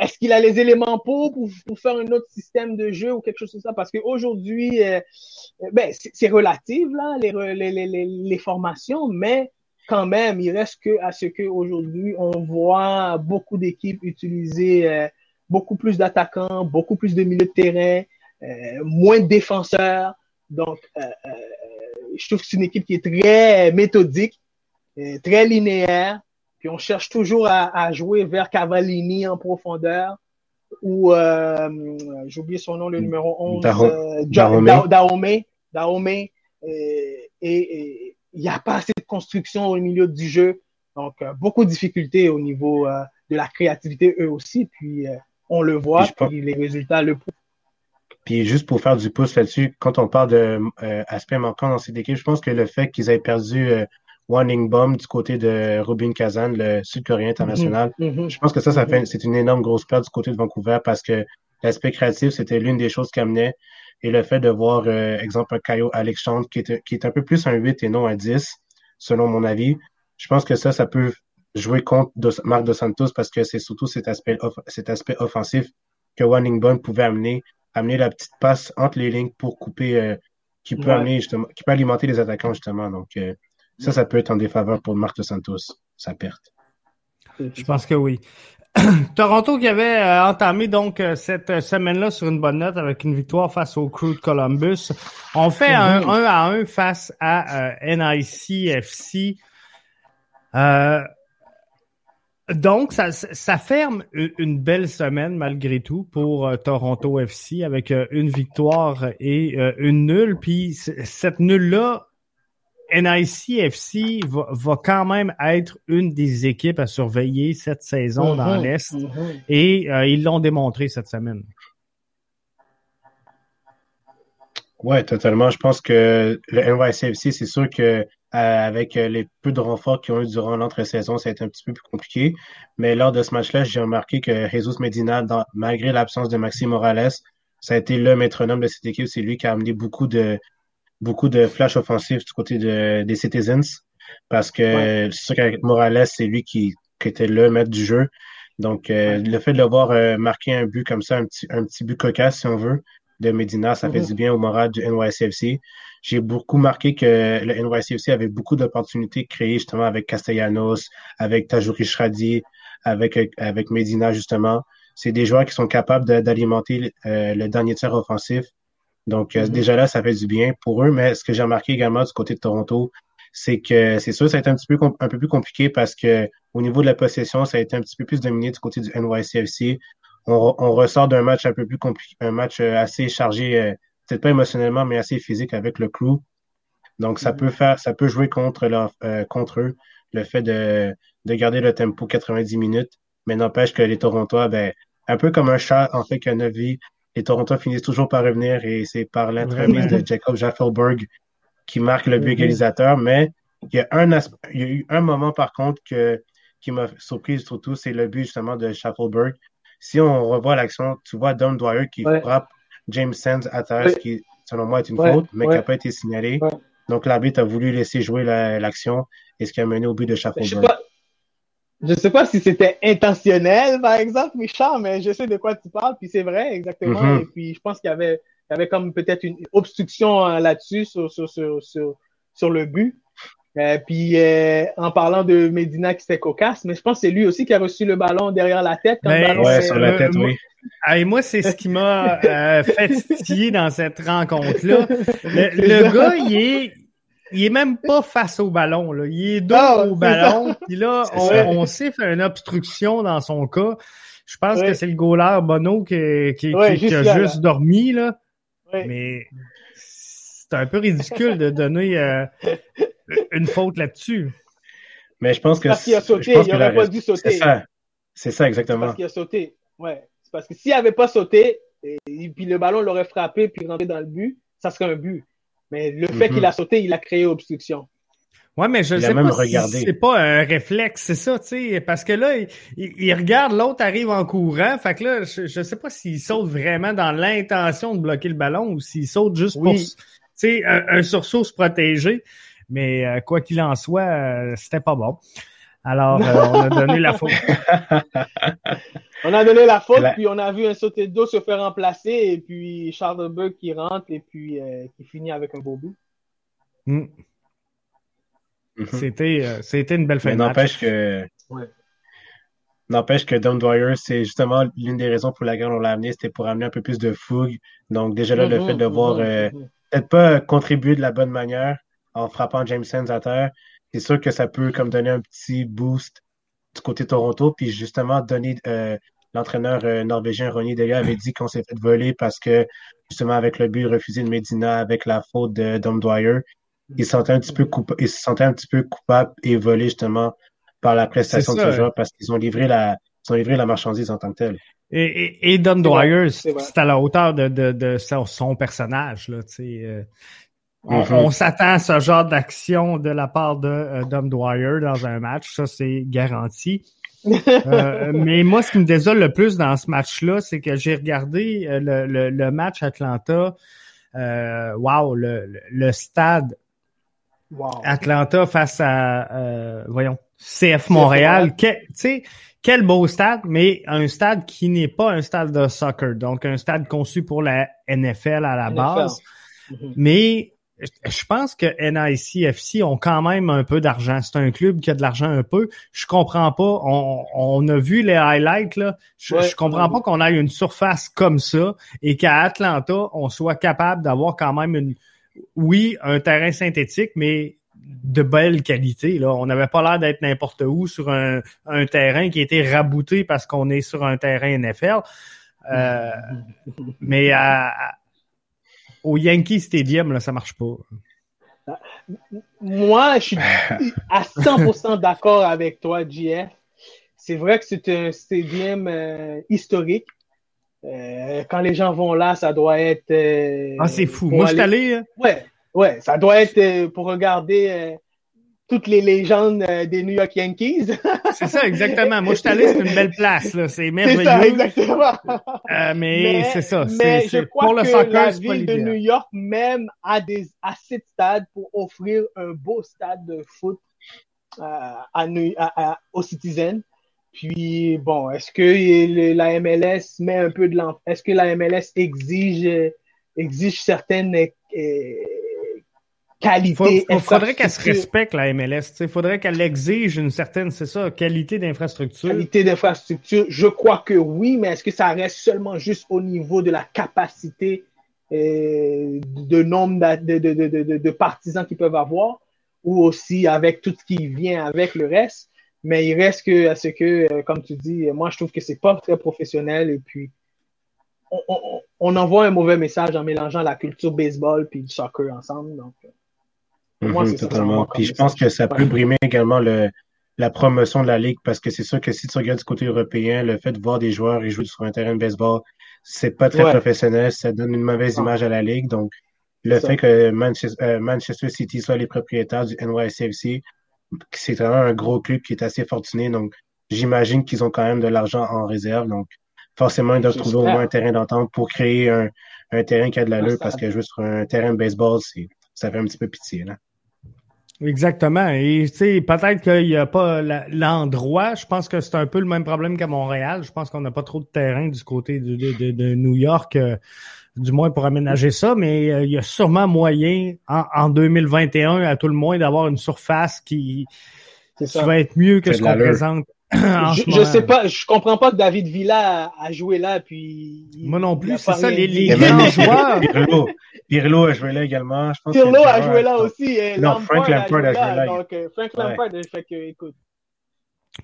est-ce qu'il a les éléments pour, pour, faire un autre système de jeu ou quelque chose comme ça? Parce qu'aujourd'hui, euh, ben, c'est relatif, là, les, les, les, les, formations, mais quand même, il reste que à ce qu'aujourd'hui, on voit beaucoup d'équipes utiliser euh, beaucoup plus d'attaquants, beaucoup plus de milieux de terrain, euh, moins de défenseurs. Donc, je trouve que c'est une équipe qui est très méthodique, très linéaire, puis on cherche toujours à, jouer vers Cavallini en profondeur ou euh, j'ai oublié son nom, le numéro 11, euh. Dahomey. et il n'y a pas assez de construction au milieu du jeu. Donc, euh, beaucoup de difficultés au niveau de la créativité, eux aussi. Puis, on le voit, puis, les résultats le prouvent. Puis juste pour faire du pouce là-dessus, quand on parle d'aspects manquants dans cette équipe, je pense que le fait qu'ils aient perdu Warning Bomb du côté de Rubin Kazan, le Sud-Coréen international. Mm-hmm. Mm-hmm. Je pense que ça, ça fait, c'est une énorme grosse perte du côté de Vancouver parce que l'aspect créatif, c'était l'une des choses qui amenait. Et le fait de voir, euh, exemple, un Caio Alexandre qui est, qui est un peu plus un 8 et non un 10, selon mon avis, je pense que ça, ça peut jouer contre Marc Dos Santos parce que c'est surtout cet aspect, cet aspect offensif que Warning Bomb pouvait amener, amener la petite passe entre les lignes pour couper, euh, qui peut amener justement, qui peut alimenter les attaquants justement. Donc, euh, ça, ça peut être en défaveur pour Marc Santos, sa perte. Je pense que oui. (clears throat) Toronto qui avait euh, entamé donc euh, cette semaine-là sur une bonne note avec une victoire face au Crew de Columbus. On fait un 1 mhm. à 1 face à euh, NICFC. Donc, ça, ça, ferme une belle semaine malgré tout pour Toronto FC avec une victoire et une nulle. Puis cette nulle-là NICFC va, va quand même être une des équipes à surveiller cette saison dans mm-hmm. l'Est mm-hmm. et euh, ils l'ont démontré cette semaine. Oui, totalement. Je pense que le NYCFC, c'est sûr que avec les peu de renforts qu'ils ont eu durant l'entre-saison, ça a été un petit peu plus compliqué. Mais lors de ce match-là, j'ai remarqué que Jesus Medina, malgré l'absence de Maxime Morales, ça a été le métronome de cette équipe. C'est lui qui a amené beaucoup de, beaucoup de flash offensifs du côté de, des Citizens. Parce que c'est sûr qu'avec Morales, c'est lui qui, qui, était le maître du jeu. Donc, euh, le fait de le voir euh, marquer un but comme ça, un petit, un petit but cocasse, si on veut, de Medina, ça fait mm-hmm. du bien au moral du NYCFC. J'ai beaucoup marqué que le NYCFC avait beaucoup d'opportunités créées justement avec Castellanos, avec Tajouri Shradi, avec, avec Medina justement. C'est des joueurs qui sont capables d'alimenter euh, le dernier tiers offensif. Donc, mm-hmm. déjà là, ça fait du bien pour eux. Mais ce que j'ai remarqué également du côté de Toronto, c'est que c'est sûr, ça a été un petit peu un peu plus compliqué parce que au niveau de la possession, ça a été un petit peu plus dominé du côté du NYCFC. On, on ressort d'un match un peu plus compliqué, un match euh, assez chargé, euh, peut-être pas émotionnellement, mais assez physique avec le crew. Donc, ça mm-hmm. peut faire, ça peut jouer contre leur, euh, contre eux, le fait de, de garder le tempo 90 minutes. Mais n'empêche que les Torontois, ben, un peu comme un chat, en fait, qu'un neuf vies, les Torontois finissent toujours par revenir et c'est par l'entremise de Jacob Jaffelberg qui marque le but mhm. égalisateur, mais il y, a un il y a eu un moment par contre que, qui m'a surprise surtout, c'est le but justement de Shuffleberg. Si on revoit l'action, tu vois Don Dwyer qui frappe James Sands à terre, ce qui selon moi est une faute, mais qui n'a pas été signalé. Donc l'arbitre a voulu laisser jouer l'action et ce qui a mené au but de Shuffleberg. Je sais pas si c'était intentionnel, par exemple, Michel, mais je sais de quoi tu parles, puis c'est vrai, exactement. Mhm. Et puis, je pense qu'il y avait il y avait comme peut-être une obstruction euh, là-dessus sur, sur, sur, sur, le but. Euh, puis euh, en parlant de Medina qui s'est cocasse, mais je pense que c'est lui aussi qui a reçu le ballon derrière la tête. Quand ben, ouais, sur la tête, oui. Et moi, c'est ce qui m'a fait titiller dans cette rencontre-là. Le, (laughs) gars, il est, il est même pas face au ballon. Là. Il est dos ah, au ballon. Puis là, on, on sait faire une obstruction dans son cas. Je pense que c'est le goaler Bono qui, qui, qui, a juste dormi. là. Mais c'est un peu ridicule de donner euh, une faute là-dessus. Mais je pense que. Parce qu'il a sauté, il n'aurait pas dû sauter. C'est ça. C'est ça, exactement. Parce qu'il a sauté. Ouais. C'est parce que s'il n'avait pas sauté, et, puis le ballon l'aurait frappé puis rentré dans le but, ça serait un but. Mais le fait mm-hmm. qu'il a sauté, il a créé obstruction. Ouais, mais je ne sais pas si c'est pas un réflexe, c'est ça, tu sais, parce que là, il, regarde l'autre arrive en courant, fait que là, je, ne sais pas s'il saute vraiment dans l'intention de bloquer le ballon ou s'il saute juste pour, sais, un, sursaut se protéger. Mais euh, quoi qu'il en soit, euh, c'était pas bon. Alors, euh, on a donné la faute. (laughs) on a donné la faute, puis on a vu un sauté de dos se faire remplacer, et puis Charles Burke qui rentre, et puis qui finit avec un beau but. Hmm. Mhm. C'était, euh, c'était une belle fin de N'empêche que. N'empêche que Don Dwyer, c'est justement l'une des raisons pour laquelle on l'a amené, c'était pour amener un peu plus de fougue. Donc, déjà là, le mhm, fait de voir mhm, euh, peut-être pas contribuer de la bonne manière en frappant James Sands à terre, c'est sûr que ça peut comme donner un petit boost du côté Toronto. Puis justement, donner euh, l'entraîneur norvégien Ronnie Delia avait dit qu'on s'est fait voler parce que justement avec le but refusé de Medina, avec la faute de Don Dwyer, il se sentait un petit peu coupable, il se sentait un petit peu coupable et volé justement par la prestation de ce joueur parce qu'ils ont livré la, ils ont livré la marchandise en tant que telle. Et, et, et Don Dwyer, c'est à la hauteur de, de, de son, personnage, là. Euh, mm-hmm. on, s'attend à ce genre d'action de la part de euh, Dwyer dans un match, ça c'est garanti. euh, (laughs) mais moi, ce qui me désole le plus dans ce match-là, c'est que j'ai regardé euh, le, le, le, match Atlanta. Euh, wow, le, le, stade Atlanta face à, euh, voyons, CF Montréal. Tu sais, quel beau stade, mais un stade qui n'est pas un stade de soccer, donc un stade conçu pour la NFL à la base. Mhm. Mais je pense que NICFC ont quand même un peu d'argent. C'est un club qui a de l'argent un peu. Je comprends pas. On, a vu les highlights là. Je, je comprends pas qu'on ait une surface comme ça et qu'à Atlanta on soit capable d'avoir quand même une, oui, un terrain synthétique, mais de belle qualité. Là. On n'avait pas l'air d'être n'importe où sur un, terrain qui était rabouté parce qu'on est sur un terrain NFL. Euh, (laughs) mais au Yankee Stadium, là, ça marche pas. Moi, je suis à 100% d'accord avec toi, JF. C'est vrai que c'est un stadium euh, historique. Euh, quand les gens vont là, ça doit être. Ah, c'est fou. Moi, je suis allé. Ouais, ouais, ça doit être euh, pour regarder toutes les légendes euh, des New York Yankees. (laughs) c'est ça, exactement. Moi, je suis allé, c'est une belle place. Là. C'est merveilleux. C'est ça, exactement. Euh, mais, c'est ça. Mais je crois pour le que soccer, la ville de New York même a des, assez de stades pour offrir un beau stade de foot euh, à, à, aux citizens. Puis, bon, est-ce que la MLS met un peu de l'enfant? Est-ce que la MLS exige, exige certaines qualité. Il faudrait qu'elle se respecte, la MLS. Il faudrait qu'elle exige une certaine, c'est ça, qualité d'infrastructure. Qualité d'infrastructure, je crois que oui, mais est-ce que ça reste seulement juste au niveau de la capacité euh, de nombre de, de, de, de, partisans qu'ils peuvent avoir, ou aussi avec tout ce qui vient avec le reste? Mais il reste que à ce que, euh, comme tu dis, moi je trouve que c'est pas très professionnel et puis on, on, on, envoie un mauvais message en mélangeant la culture baseball puis le soccer ensemble. Donc, euh, Mhm, totalement. Puis je pense que ça peut brimer également le, la promotion de la ligue parce que c'est sûr que si tu regardes du côté européen, le fait de voir des joueurs jouer sur un terrain de baseball, c'est pas très professionnel, ça donne une mauvaise image à la ligue. Donc, le fait que Manchester, euh, Manchester, City soit les propriétaires du NYCFC, c'est vraiment un gros club qui est assez fortuné. Donc, j'imagine qu'ils ont quand même de l'argent en réserve. Donc, forcément, ils doivent trouver au moins un terrain d'entente pour créer un, un terrain qui a de l'allure parce que jouer sur un terrain de baseball, c'est, ça fait un petit peu pitié. Là. Exactement. Et tu sais, peut-être qu'il n'y a pas l'endroit. Je pense que c'est un peu le même problème qu'à Montréal. Je pense qu'on n'a pas trop de terrain du côté de, de, de, New York, euh, du moins pour aménager ça. Mais euh, il y a sûrement moyen en, en, 2021, à tout le moins, d'avoir une surface qui, qui va être mieux que ce qu'on présente (coughs) je, je, sais pas, je comprends pas que David Villa a, joué là, puis. Moi non plus, c'est ça, les, les grands joueurs. Pirlo, Pirlo a joué là également. Je pense Pirlo a joué là aussi. non, Frank Lampard a, joué là. Donc, euh, Frank Lampard, ouais. fait que, écoute.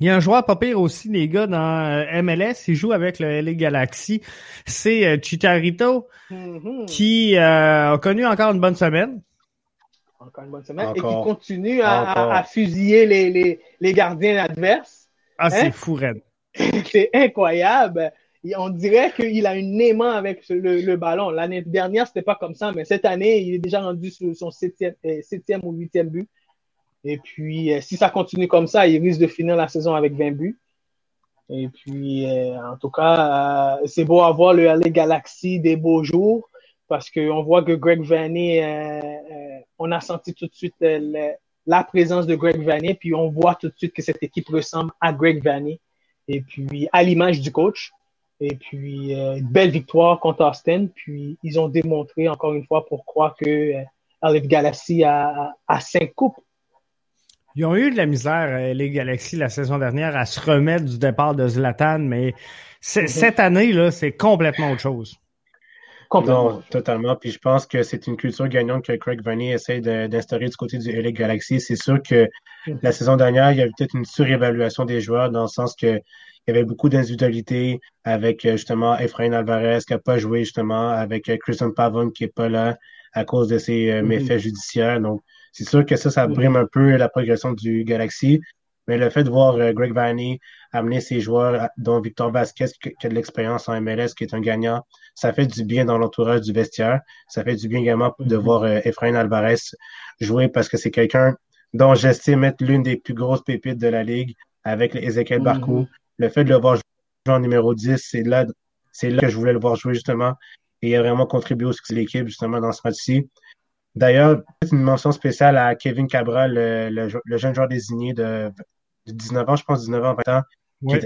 Il y a un joueur pas pire aussi, les gars, dans euh, MLS. Il joue avec le LA Galaxy. C'est euh, Chicharito, mm-hmm. qui a connu encore une bonne semaine encore une bonne semaine, et qui continue à, à, fusiller les, les, les gardiens adverses. Ah, c'est hein? fou, Red. (laughs) c'est incroyable. On dirait qu'il a une aimant avec le, ballon. L'année dernière, c'était pas comme ça, mais cette année, il est déjà rendu sur son septième, euh, septième ou huitième but. Et puis, euh, si ça continue comme ça, il risque de finir la saison avec 20 buts. Et puis, euh, en tout cas, c'est beau avoir le LA Galaxy des beaux jours parce qu'on voit que Greg Vanney, on a senti tout de suite la présence de Greg Vanney, puis on voit tout de suite que cette équipe ressemble à Greg Vanney, et puis à l'image du coach. Et puis, euh, belle victoire contre Austin. Puis, ils ont démontré encore une fois pourquoi que euh, Galaxy a, a, cinq coupes. Ils ont eu de la misère, euh, les Galaxy, la saison dernière, à se remettre du départ de Zlatan, mais mm-hmm. cette année, là, c'est complètement autre chose. Non, totalement. Puis je pense que c'est une culture gagnante que Craig Vanney essaie d'instaurer du côté du LA Galaxy. C'est sûr que mm. la saison dernière, il y avait peut-être une surévaluation des joueurs dans le sens que il y avait beaucoup d'individualité avec euh, justement Efrain Alvarez qui n'a pas joué justement, avec euh, Christian Pavon qui n'est pas là à cause de ses euh, mm-hmm. méfaits judiciaires. Donc, c'est sûr que ça, ça mm-hmm. brime un peu la progression du Galaxy. Mais le fait de voir Greg Vanney amener ses joueurs, dont Victor Vasquez, qui a de l'expérience en MLS, qui est un gagnant, ça fait du bien dans l'entourage du vestiaire. Ça fait du bien également de voir euh, Efrain Alvarez jouer parce que c'est quelqu'un dont j'estime être l'une des plus grosses pépites de la ligue avec Ezekiel mm-hmm. Barco. Le fait de le voir jouer en numéro 10, c'est là, c'est là que je voulais le voir jouer justement. Et il a vraiment contribué au succès de l'équipe justement dans ce match-ci. D'ailleurs, une mention spéciale à Kevin Cabral, le, jeune joueur désigné de, 19 ans, je pense 19 ans, 20 ans,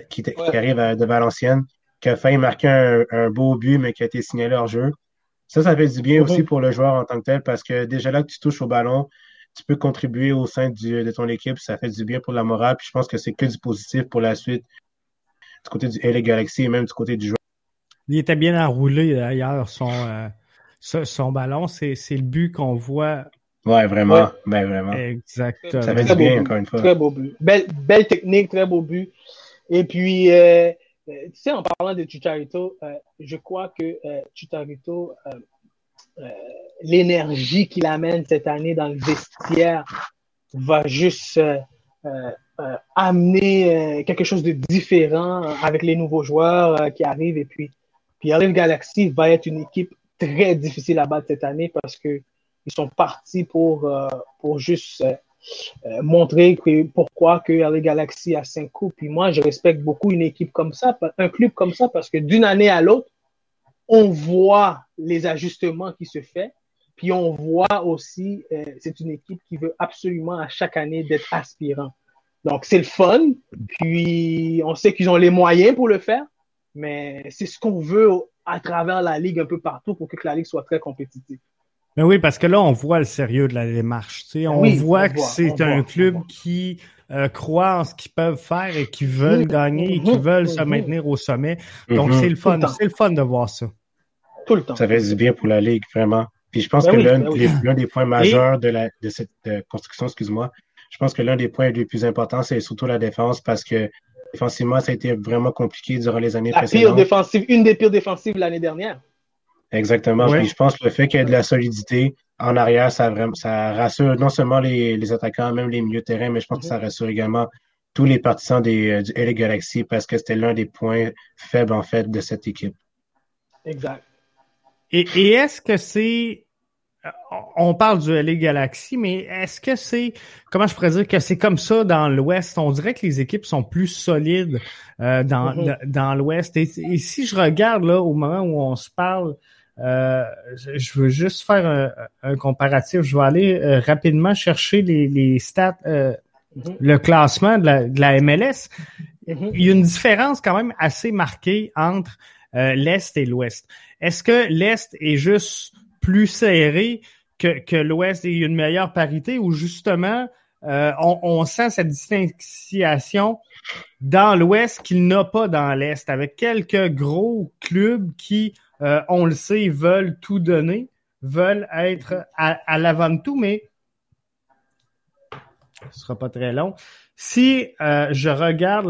qui, arrive de Valenciennes qui a failli marquer un, beau but, mais qui a été signalé hors jeu. Ça, ça fait du bien aussi pour le joueur en tant que tel, parce que déjà là que tu touches au ballon, tu peux contribuer au sein de ton équipe, ça fait du bien pour la morale, puis je pense que c'est que du positif pour la suite du côté du LA Galaxy et même du côté du joueur. Il était bien enroulé d'ailleurs, son, euh, son ballon, c'est le but qu'on voit. Ouais, vraiment. Ben, vraiment. Exactement. Ça fait du bien, encore une fois. Très beau but. Belle, belle technique, très beau but. Et puis, euh, euh, tu sais, en parlant de Chicharito, euh, je crois que euh, Chicharito, l'énergie qu'il amène cette année dans le vestiaire va juste amener quelque chose de différent avec les nouveaux joueurs qui arrivent. Et puis, puis Arrive Galaxy va être une équipe très difficile à battre cette année parce que ils sont partis pour, pour juste montrer que, pourquoi que les Galaxy a cinq coups. Puis moi, je respecte beaucoup une équipe comme ça, un club comme ça, parce que d'une année à l'autre, on voit les ajustements qui se font. Puis on voit aussi, euh, c'est une équipe qui veut absolument à chaque année d'être aspirant. Donc c'est le fun. Puis on sait qu'ils ont les moyens pour le faire, mais c'est ce qu'on veut à travers la ligue un peu partout pour que la ligue soit très compétitive. Mais oui, parce que là, on voit le sérieux de la démarche. On voit que c'est un club qui euh, croient en ce qu'ils peuvent faire et qui veulent gagner et qui veulent se maintenir au sommet. Donc, c'est le fun. C'est le fun de voir ça. Tout le temps. Ça fait du bien pour la Ligue, vraiment. Puis je pense ben que ben l'un des points majeurs de, la, de cette euh, construction, excuse-moi, je pense que l'un des points les plus importants, c'est surtout la défense parce que défensivement, ça a été vraiment compliqué durant les années la précédentes. Pire défensive, une des pires défensives l'année dernière. Exactement. Puis je pense que le fait qu'il y ait de la solidité en arrière, ça, ça rassure non seulement les, attaquants, même les milieux de terrain, mais je pense que ça rassure également tous les partisans des, euh, du LA Galaxy parce que c'était l'un des points faibles, en fait, de cette équipe. Exact. Et, est-ce que c'est euh, on parle du LA Galaxy, mais est-ce que c'est, comment je pourrais dire que c'est comme ça dans l'Ouest? On dirait que les équipes sont plus solides euh, dans, mm-hmm. dans l'Ouest. Et, si je regarde là au moment où on se parle, euh, je veux juste faire un, comparatif. Je vais aller rapidement chercher les, les stats, mm-hmm. le classement de la, de la MLS. Mm-hmm. Il y a une différence quand même assez marquée entre l'Est et l'Ouest. Est-ce que l'Est est juste plus serré que, que l'Ouest et une meilleure parité ou justement euh, on, sent cette distinction dans l'Ouest qu'il n'a pas dans l'Est, avec quelques gros clubs qui, euh, on le sait, veulent tout donner, veulent être à, l'avant de tout, mais ce sera pas très long. Si euh, je regarde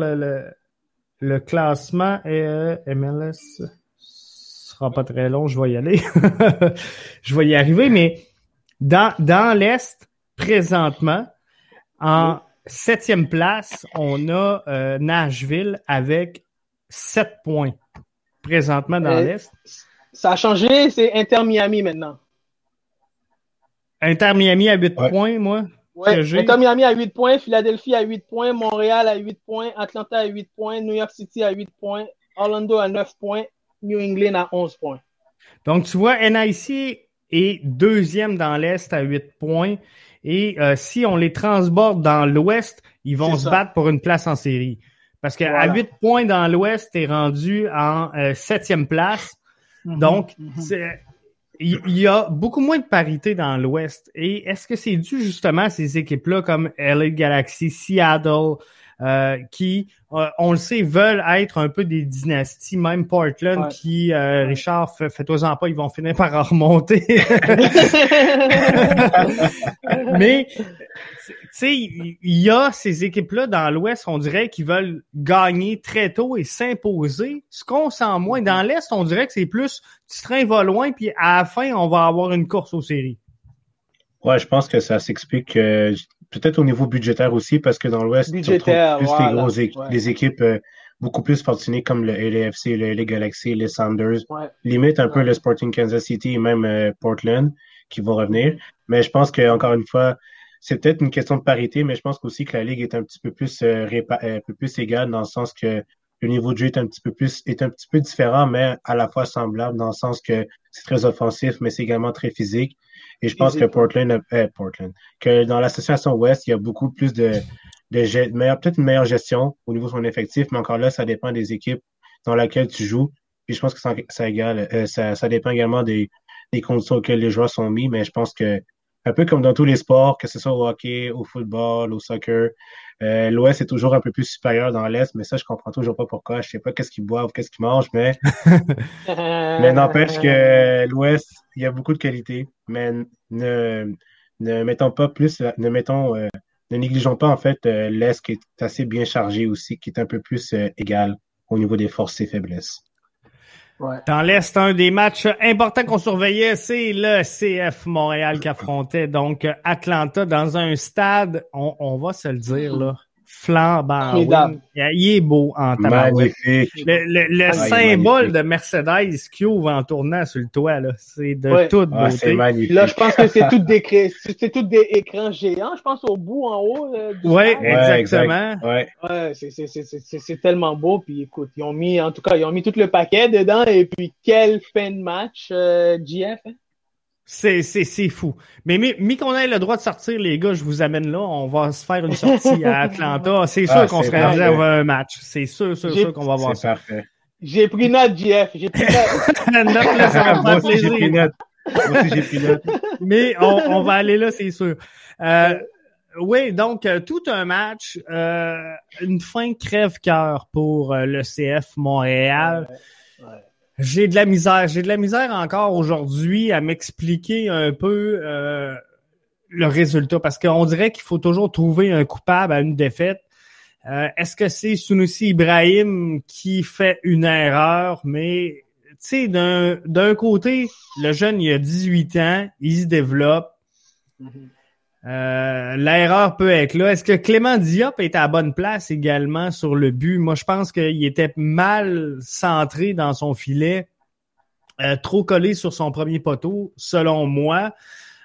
le, classement MLS, sera pas très long, je vais y aller. (laughs) je vais y arriver, mais dans, l'Est, présentement, en septième place, on a euh, Nashville avec sept points. Présentement dans l'Est? Ça a changé, c'est Inter Miami maintenant. Inter Miami à 8 points, moi. Oui, Inter Miami à 8 points, Philadelphie à 8 points, Montréal à 8 points, Atlanta à 8 points, New York City à 8 points, Orlando à 9 points New England à 11 points. Donc, tu vois, NIC est deuxième dans l'Est à 8 points. Et euh, si on les transborde dans l'Ouest, ils vont se battre pour une place en série. Parce qu'à 8 points dans l'Ouest, tu es rendu en euh, septième place. Mhm, Donc, mhm. il y, a beaucoup moins de parité dans l'Ouest. Et est-ce que c'est dû justement à ces équipes-là comme LA Galaxy, Seattle, euh, qui, euh, on le sait, veulent être un peu des dynasties. Même Portland, qui, euh, Richard, fais-toi-en pas, ils vont finir par remonter. (laughs) (laughs) Mais, (laughs) sais, il y a ces équipes-là dans l'Ouest, on dirait, qui veulent gagner très tôt et s'imposer. Ce qu'on sent moins. Dans l'Est, on dirait que c'est plus, tu train va loin, puis à la fin, on va avoir une course aux séries. Ouais, je pense que ça s'explique peut-être au niveau budgétaire aussi, parce que dans l'Ouest, tu retrouves plus les, grosses équipes, les équipes euh, beaucoup plus fortunées comme le LAFC, le LA Galaxy, les Sanders, limite un peu le Sporting Kansas City et même euh, Portland qui vont revenir. Mais je pense que encore une fois, c'est peut-être une question de parité, mais je pense aussi que la ligue est un petit peu plus euh, un peu plus égale dans le sens que le niveau de jeu est un petit peu plus est un petit peu différent, mais à la fois semblable dans le sens que c'est très offensif, mais c'est également très physique. Et je pense que Portland, euh, Portland, que dans l'association Ouest, il y a beaucoup plus de, de meilleure, peut-être une meilleure gestion au niveau de son effectif, mais encore là, ça dépend des équipes dans lesquelles tu joues. Puis je pense que ça, ça, égale, euh, ça, ça dépend également des, des conditions auxquelles les joueurs sont mis, mais je pense que un peu comme dans tous les sports, que ce soit au hockey, au football, au soccer, euh, L'Ouest est toujours un peu plus supérieur dans l'Est, mais ça, je comprends toujours pas pourquoi. Je sais pas qu'est-ce qu'ils boivent, qu'est-ce qu'ils mangent, mais, (laughs) mais n'empêche que l'Ouest, il y a beaucoup de qualités, mais ne, ne mettons pas plus, ne mettons, euh, ne négligeons pas en fait euh, l'Est qui est assez bien chargé aussi, qui est un peu plus égal au niveau des forces et faiblesses. Dans l'Est, un des matchs importants qu'on surveillait, c'est le CF Montréal qui affrontait donc Atlanta dans un stade, on, va se le dire là, flambant. Il est beau en tabarouette. Le, le, symbole de Mercedes qui ouvre en tournant sur le toit, là, c'est de toute ah, beauté. Là, je pense que c'est tout des, c'est tout des écrans géants, je pense, au bout, en haut. Euh, oui, exactement. Ouais, ouais c'est tellement beau. Puis écoute, ils ont mis, en tout cas, ils ont mis tout le paquet dedans. Et puis, quelle fin de match, euh, GF. Hein? C'est, c'est, c'est fou. Mais mis, qu'on ait le droit de sortir, les gars, je vous amène là. On va se faire une sortie à (laughs) Atlanta. C'est sûr ah, qu'on se réserve un match. C'est sûr, sûr, sûr qu'on va voir ça. Parfait. J'ai pris note, JF. J'ai pris note. (laughs) note là, ça va faire plaisir. J'ai pris note. Moi aussi, j'ai pris note. Mais on, on va aller là, c'est sûr. Euh, oui, donc euh, tout un match, euh, une fin crève-cœur pour euh, le CF Montréal. Ouais, ouais. J'ai de la misère. J'ai de la misère encore aujourd'hui à m'expliquer un peu euh, le résultat parce qu'on dirait qu'il faut toujours trouver un coupable à une défaite. Euh, est-ce que c'est Sunusi Ibrahim qui fait une erreur? Mais tu sais, d'un, côté, le jeune, il a 18 ans, il se développe. Mm-hmm. Euh, l'erreur peut être là. Est-ce que Clément Diop est à la bonne place également sur le but? Moi, je pense qu'il était mal centré dans son filet, euh, trop collé sur son premier poteau, selon moi.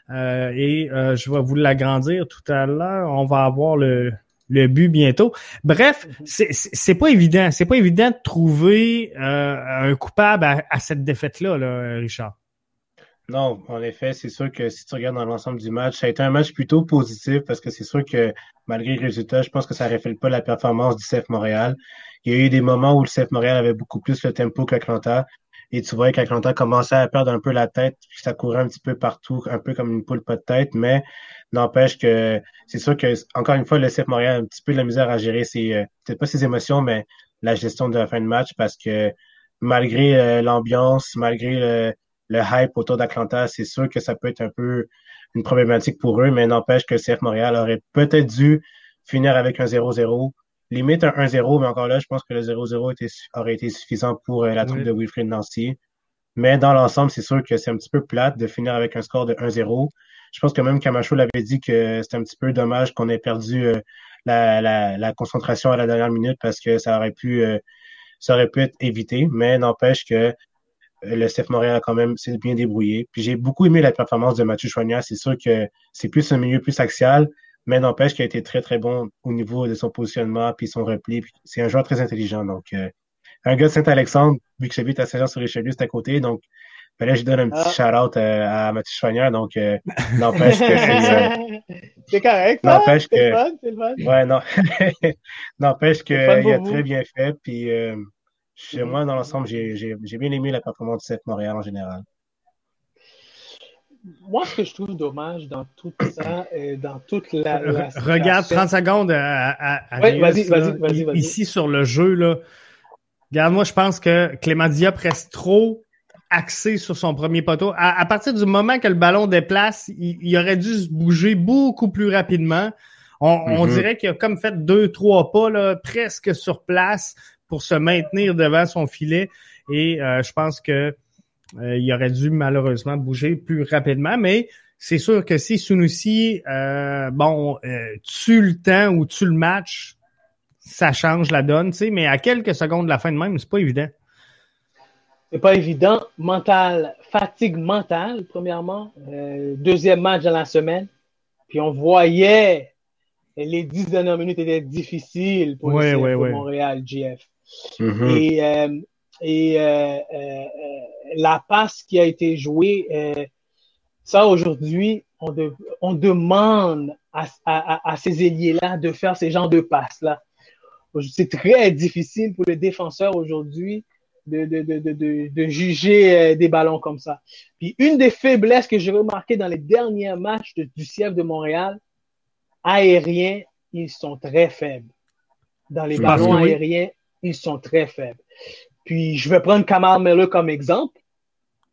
Euh, et je vais vous l'agrandir tout à l'heure. On va avoir le, le but bientôt. Bref, mhm. c'est pas évident. C'est pas évident de trouver un coupable à, à cette défaite-là, là, Richard. Non, en effet, c'est sûr que si tu regardes dans l'ensemble du match, ça a été un match plutôt positif parce que c'est sûr que malgré le résultat, je pense que ça ne reflète pas la performance du CF Montréal. Il y a eu des moments où le CF Montréal avait beaucoup plus le tempo qu'Atlanta. Et tu voyais qu'Atlanta commençait à perdre un peu la tête, puis ça courait un petit peu partout, un peu comme une poule pas de tête, mais n'empêche que c'est sûr que, encore une fois, le CF Montréal a un petit peu de la misère à gérer ses, euh, peut-être pas ses émotions, mais la gestion de la fin de match parce que malgré euh, l'ambiance, malgré le, le hype autour d'Atlanta, c'est sûr que ça peut être un peu une problématique pour eux, mais n'empêche que CF Montréal aurait peut-être dû finir avec un 0-0, limite un 1-0, mais encore là, je pense que le 0-0 aurait été suffisant pour euh, la troupe de Wilfried Nancy. Mais dans l'ensemble, c'est sûr que c'est un petit peu plate de finir avec un score de 1-0. Je pense que même Camacho l'avait dit que c'était un petit peu dommage qu'on ait perdu euh, la, concentration à la dernière minute parce que ça aurait pu euh, ça aurait pu être évité, mais n'empêche que le CF Montréal a quand même s'est bien débrouillé. Puis j'ai beaucoup aimé la performance de Mathieu Choignard. C'est sûr que c'est plus un milieu plus axial, mais n'empêche qu'il a été très, très bon au niveau de son positionnement puis son repli. C'est un joueur très intelligent. Donc, euh, un gars de Saint-Alexandre, vu que j'habite à Saint-Jean-sur-Richelieu, c'est à côté. Donc, ben là, je donne un petit ah. shout-out euh, à Mathieu Choignard. Donc, euh, n'empêche que c'est... (laughs) c'est correct, N'empêche que... C'est le fun, Ouais, non. (laughs) n'empêche qu'il a très bien fait. Puis... Chez moi, dans l'ensemble, j'ai bien aimé la performance de CF Montréal en général. Moi, ce que je trouve dommage dans tout ça, euh, dans toute la. Regarde, 30 secondes à, vas-y, vas-y, vas-y. Ici sur le jeu, là. Regarde, moi, je pense que Clément Diop reste trop axé sur son premier poteau. À, partir du moment que le ballon déplace, il, aurait dû se bouger beaucoup plus rapidement. On, on mm-hmm. dirait qu'il a comme fait deux, trois pas là, presque sur place pour se maintenir devant son filet. Et euh, je pense que euh, il aurait dû malheureusement bouger plus rapidement, mais c'est sûr que si Sunusi, euh, bon, tue le temps ou tue le match, ça change la donne, tu sais, mais à quelques secondes de la fin de même, c'est pas évident. C'est pas évident. Mental, fatigue mentale, premièrement. deuxième match de la semaine. Puis on voyait les dix dernières minutes étaient difficiles pour, Montréal, GF. Mm-hmm. Et, euh, et euh, euh, la passe qui a été jouée, ça aujourd'hui, on, on, demande à, à, à ces ailiers-là de faire ces genres de passes-là. C'est très difficile pour les défenseurs aujourd'hui de, de, de, de, juger des ballons comme ça. Puis une des faiblesses que j'ai remarquées dans les derniers matchs du CF de Montréal, aériens, ils sont très faibles. Dans les ballons aériens, ils sont très faibles. Puis, je vais prendre Kamal Miller comme exemple.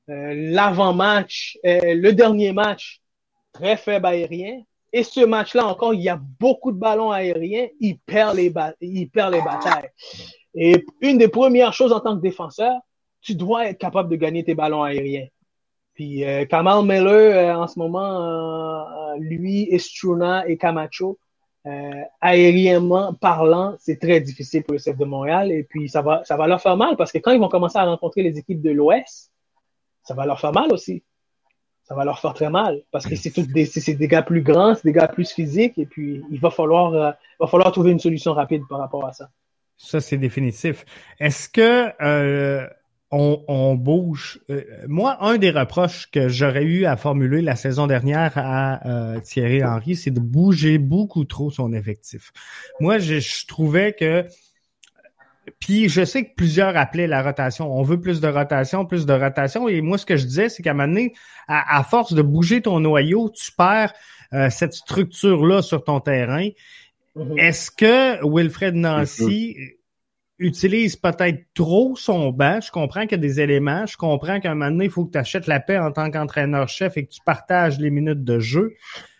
Euh, l'avant-match, euh, le dernier match, très faible aérien. Et ce match-là encore, il y a beaucoup de ballons aériens. Il perd les, batailles. Et une des premières choses en tant que défenseur, tu dois être capable de gagner tes ballons aériens. Puis Kamal Miller, en ce moment, lui, Estruna et Camacho euh, aériennement parlant, c'est très difficile pour le CF de Montréal. Et puis, ça va, ça va leur faire mal parce que quand ils vont commencer à rencontrer les équipes de l'Ouest, ça va leur faire mal aussi. Ça va leur faire très mal parce que c'est des, des gars plus grands, c'est des gars plus physiques. Et puis, il va falloir, euh, va falloir trouver une solution rapide par rapport à ça. Ça, c'est définitif. Est-ce que euh, on, bouge. Euh, moi, un des reproches que j'aurais eu à formuler la saison dernière à euh, Thierry Henry, c'est de bouger beaucoup trop son effectif. Moi, je, trouvais que puis je sais que plusieurs appelaient la rotation. On veut plus de rotation, plus de rotation. Et moi, ce que je disais, c'est qu'à un moment donné, à, force de bouger ton noyau, tu perds euh, cette structure-là sur ton terrain. Mm-hmm. Est-ce que Wilfred Nancy utilise peut-être trop son banc. Je comprends qu'il y a des éléments. Je comprends qu'à un moment donné, il faut que tu achètes la paix en tant qu'entraîneur-chef et que tu partages les minutes de jeu.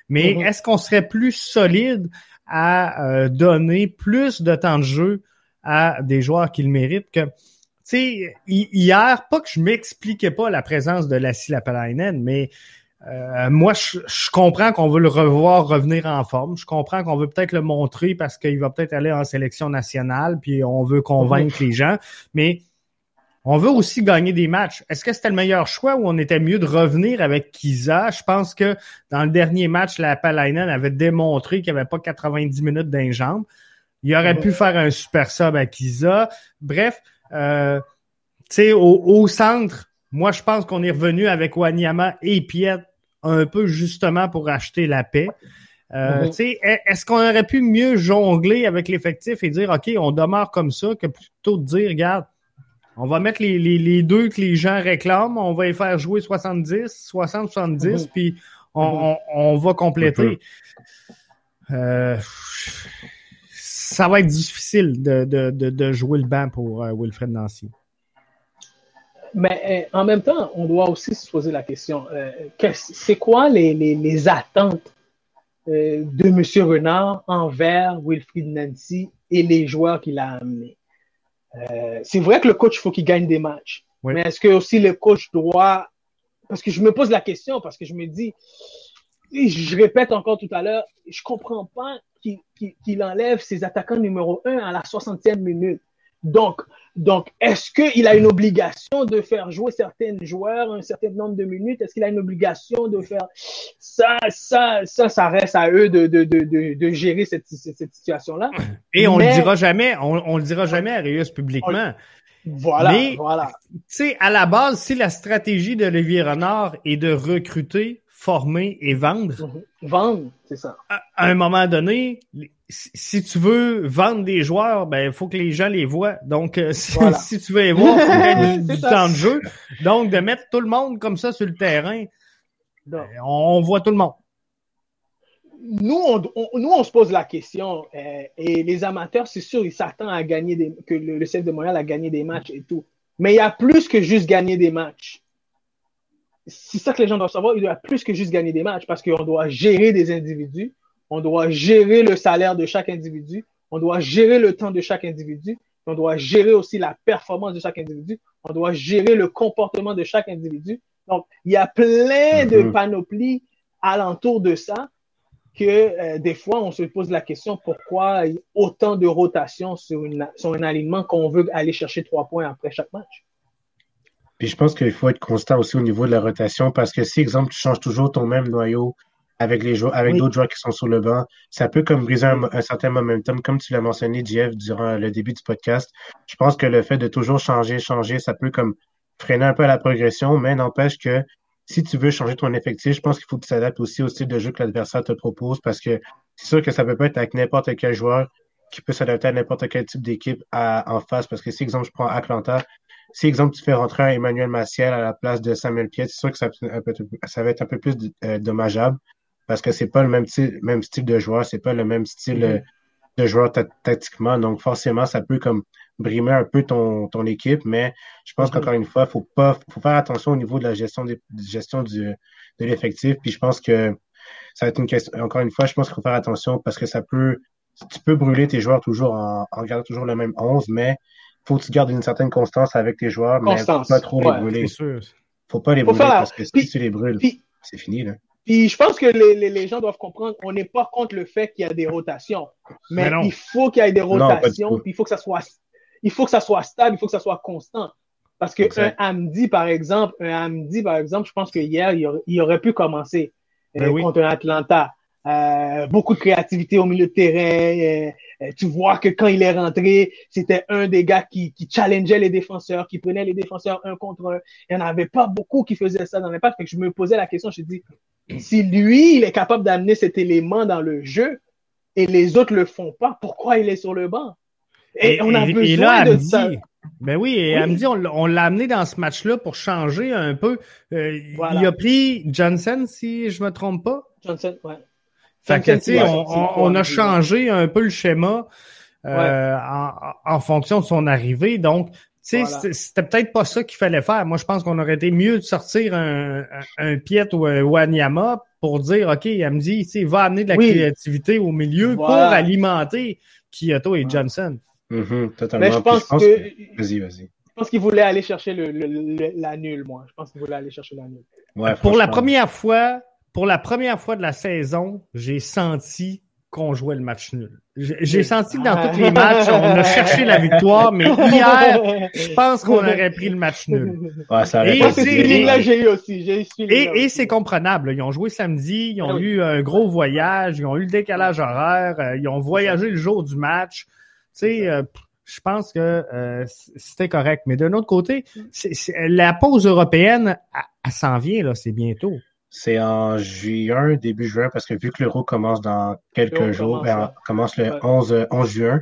Mais mm-hmm. est-ce qu'on serait plus solide à euh, donner plus de temps de jeu à des joueurs qui le méritent que tu sais, hier, pas que je m'expliquais pas la présence de Lassie Lapalainen, mais euh, moi, je, comprends qu'on veut le revoir revenir en forme. Je comprends qu'on veut peut-être le montrer parce qu'il va peut-être aller en sélection nationale, puis on veut convaincre les gens. Mais on veut aussi gagner des matchs. Est-ce que c'était le meilleur choix ou on était mieux de revenir avec Kiza? Je pense que dans le dernier match, la Palainen avait démontré qu'il n'y avait pas 90 minutes d'un jambe. Il aurait pu faire un super sub à Kiza. Bref, euh, tu sais, au, au, centre, moi, je pense qu'on est revenu avec Wanyama et Piet un peu justement pour acheter la paix. Euh, mhm. Est-ce qu'on aurait pu mieux jongler avec l'effectif et dire, OK, on demeure comme ça, que plutôt de dire, regarde, on va mettre les, les, deux que les gens réclament, on va les faire jouer 70, 60-70, mhm. puis on, mhm. on, va compléter. Euh, ça va être difficile de, de, de, jouer le banc pour euh, Wilfred Nancy. Mais euh, en même temps, on doit aussi se poser la question, euh, c'est quoi les, les, les attentes euh, de M. Renard envers Wilfried Nancy et les joueurs qu'il a amenés? c'est vrai que le coach, il faut qu'il gagne des matchs. Mais est-ce que aussi le coach doit... Parce que je me pose la question, parce que je me dis, je répète encore tout à l'heure, je comprends pas qu'il enlève ses attaquants numéro un à la 60e minute. Donc, donc, est-ce qu'il a une obligation de faire jouer certains joueurs un certain nombre de minutes? Est-ce qu'il a une obligation de faire ça, ça, ça, ça reste à eux de, de, de, de gérer cette, cette, situation-là? (laughs) Et on ne le dira jamais, on, on le dira jamais à Rius publiquement. Voilà, voilà. Tu sais, à la base, si la stratégie de Olivier Renard est de recruter, former et vendre. Mhm. Vendre, c'est ça. À, un moment donné, si tu veux vendre des joueurs, ben il faut que les gens les voient. Donc, euh, (laughs) si, tu veux les voir, il faut du, (laughs) temps de jeu. Donc, de mettre tout le monde comme ça sur le terrain, ben, on, voit tout le monde. Nous, on, nous, on se pose la question, euh, et les amateurs, c'est sûr, ils s'attendent à gagner des, que le, le CF de Montréal a gagné des matchs et tout. Mais il y a plus que juste gagner des matchs. C'est ça que les gens doivent savoir. Il y a plus que juste gagner des matchs parce qu'on doit gérer des individus on doit gérer le salaire de chaque individu, on doit gérer le temps de chaque individu, on doit gérer aussi la performance de chaque individu, on doit gérer le comportement de chaque individu. Donc, il y a plein de mhm. panoplies alentour de ça que euh, des fois, on se pose la question pourquoi autant de rotation sur, une, sur un alignement qu'on veut aller chercher trois points après chaque match? Puis je pense qu'il faut être constant aussi au niveau de la rotation parce que si, exemple, tu changes toujours ton même noyau avec les joueurs, avec d'autres joueurs qui sont sur le banc. Ça peut comme briser un, certain momentum, comme tu l'as mentionné, Jeff, durant le début du podcast. Je pense que le fait de toujours changer, changer, ça peut comme freiner un peu la progression, mais n'empêche que si tu veux changer ton effectif, je pense qu'il faut que tu t'adaptes aussi au style de jeu que l'adversaire te propose parce que c'est sûr que ça peut pas être avec n'importe quel joueur qui peut s'adapter à n'importe quel type d'équipe en face. Parce que si, exemple, je prends Atlanta, si, exemple, tu fais rentrer un Emmanuel Maciel à la place de Samuel Piet, c'est sûr que ça, ça, va être un peu plus euh, dommageable parce que c'est pas le même, même style de joueur, c'est pas le même style mm-hmm. de joueur tactiquement. Donc, forcément, ça peut comme brimer un peu ton, ton équipe, mais je pense mm-hmm. qu'encore une fois, faut pas, faut faire attention au niveau de la gestion, de gestion du, de l'effectif. Puis je pense que ça va être une question, encore une fois, je pense qu'il faut faire attention parce que ça peut, tu peux brûler tes joueurs toujours en, en gardant toujours le même 11, mais faut que tu gardes une certaine constance avec tes joueurs, mais faut pas trop les brûler. Faut pas les brûler parce que si tu les brûles, c'est fini, là. Puis je pense que les, les, gens doivent comprendre, on n'est pas contre le fait qu'il y a des rotations, mais, il faut qu'il y ait des rotations, puis il faut que ça soit, il faut que ça soit stable, il faut que ça soit constant. Parce que un Hamdi, par exemple, un Hamdi, par exemple, je pense que hier, il aurait, pu commencer ben euh, contre un Atlanta. Euh, beaucoup de créativité au milieu de terrain. Euh, euh, tu vois que quand il est rentré, c'était un des gars qui, qui challengeait les défenseurs, qui prenait les défenseurs un contre un. Il n'y en avait pas beaucoup qui faisaient ça dans l'impact. Fait que je me posais la question, je me dis, si lui, il est capable d'amener cet élément dans le jeu et les autres le font pas, pourquoi il est sur le banc? Et, on a besoin de ça. Ben oui, et oui. on, l'a amené dans ce match-là pour changer un peu. Il a pris Johnson, si je me trompe pas. Johnson, ouais. Fait que, on, a changé un peu le schéma euh, en, fonction de son arrivée. Donc, c'était peut-être pas ça qu'il fallait faire. Moi, je pense qu'on aurait été mieux de sortir un, un, Piet ou un Wanyama pour dire, OK, elle me dit, va amener de la créativité au milieu pour alimenter Kyoto et Johnson. Mm-hmm, totalement. Mais je pense, que... Vas-y, vas-y. Je pense qu'il voulait aller chercher le, la nulle, moi. Je pense qu'il voulait aller chercher la nulle. Ouais, pour la première fois, pour la première fois de la saison, j'ai senti qu'on jouait le match nul. J'ai senti que dans tous les matchs, on a cherché la victoire, mais (laughs) hier, je pense qu'on aurait pris le match nul. Ouais, ça et j'ai eu aussi. Et, et c'est comprenable. Ils ont joué samedi, ils ont ah eu un gros voyage, ils ont eu le décalage horaire, euh, ils ont voyagé le jour du match. Tu sais, euh, je pense que euh, c'était correct. Mais d'un autre côté, la pause européenne, elle s'en vient, là, c'est bientôt. C'est en juin, début juin, parce que vu que l'euro commence dans quelques jours, ben, commence, le 11, 11 juin,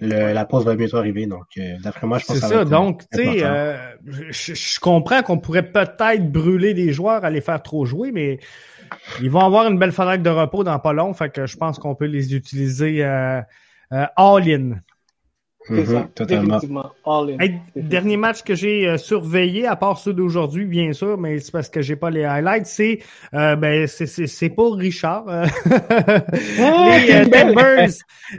la pause va bientôt arriver. Donc, euh, d'après moi, je pense que ça, ça Donc, tu sais, euh, je, comprends qu'on pourrait peut-être brûler des joueurs à les faire trop jouer, mais ils vont avoir une belle fenêtre de repos dans pas long, fait que je pense qu'on peut les utiliser euh, all-in. Mhm, totalement. dernier match que j'ai euh, surveillé, à part ceux d'aujourd'hui, bien sûr, mais c'est parce que j'ai pas les highlights, c'est euh, ben c'est pas Richard. (laughs) Euh, les Timbers,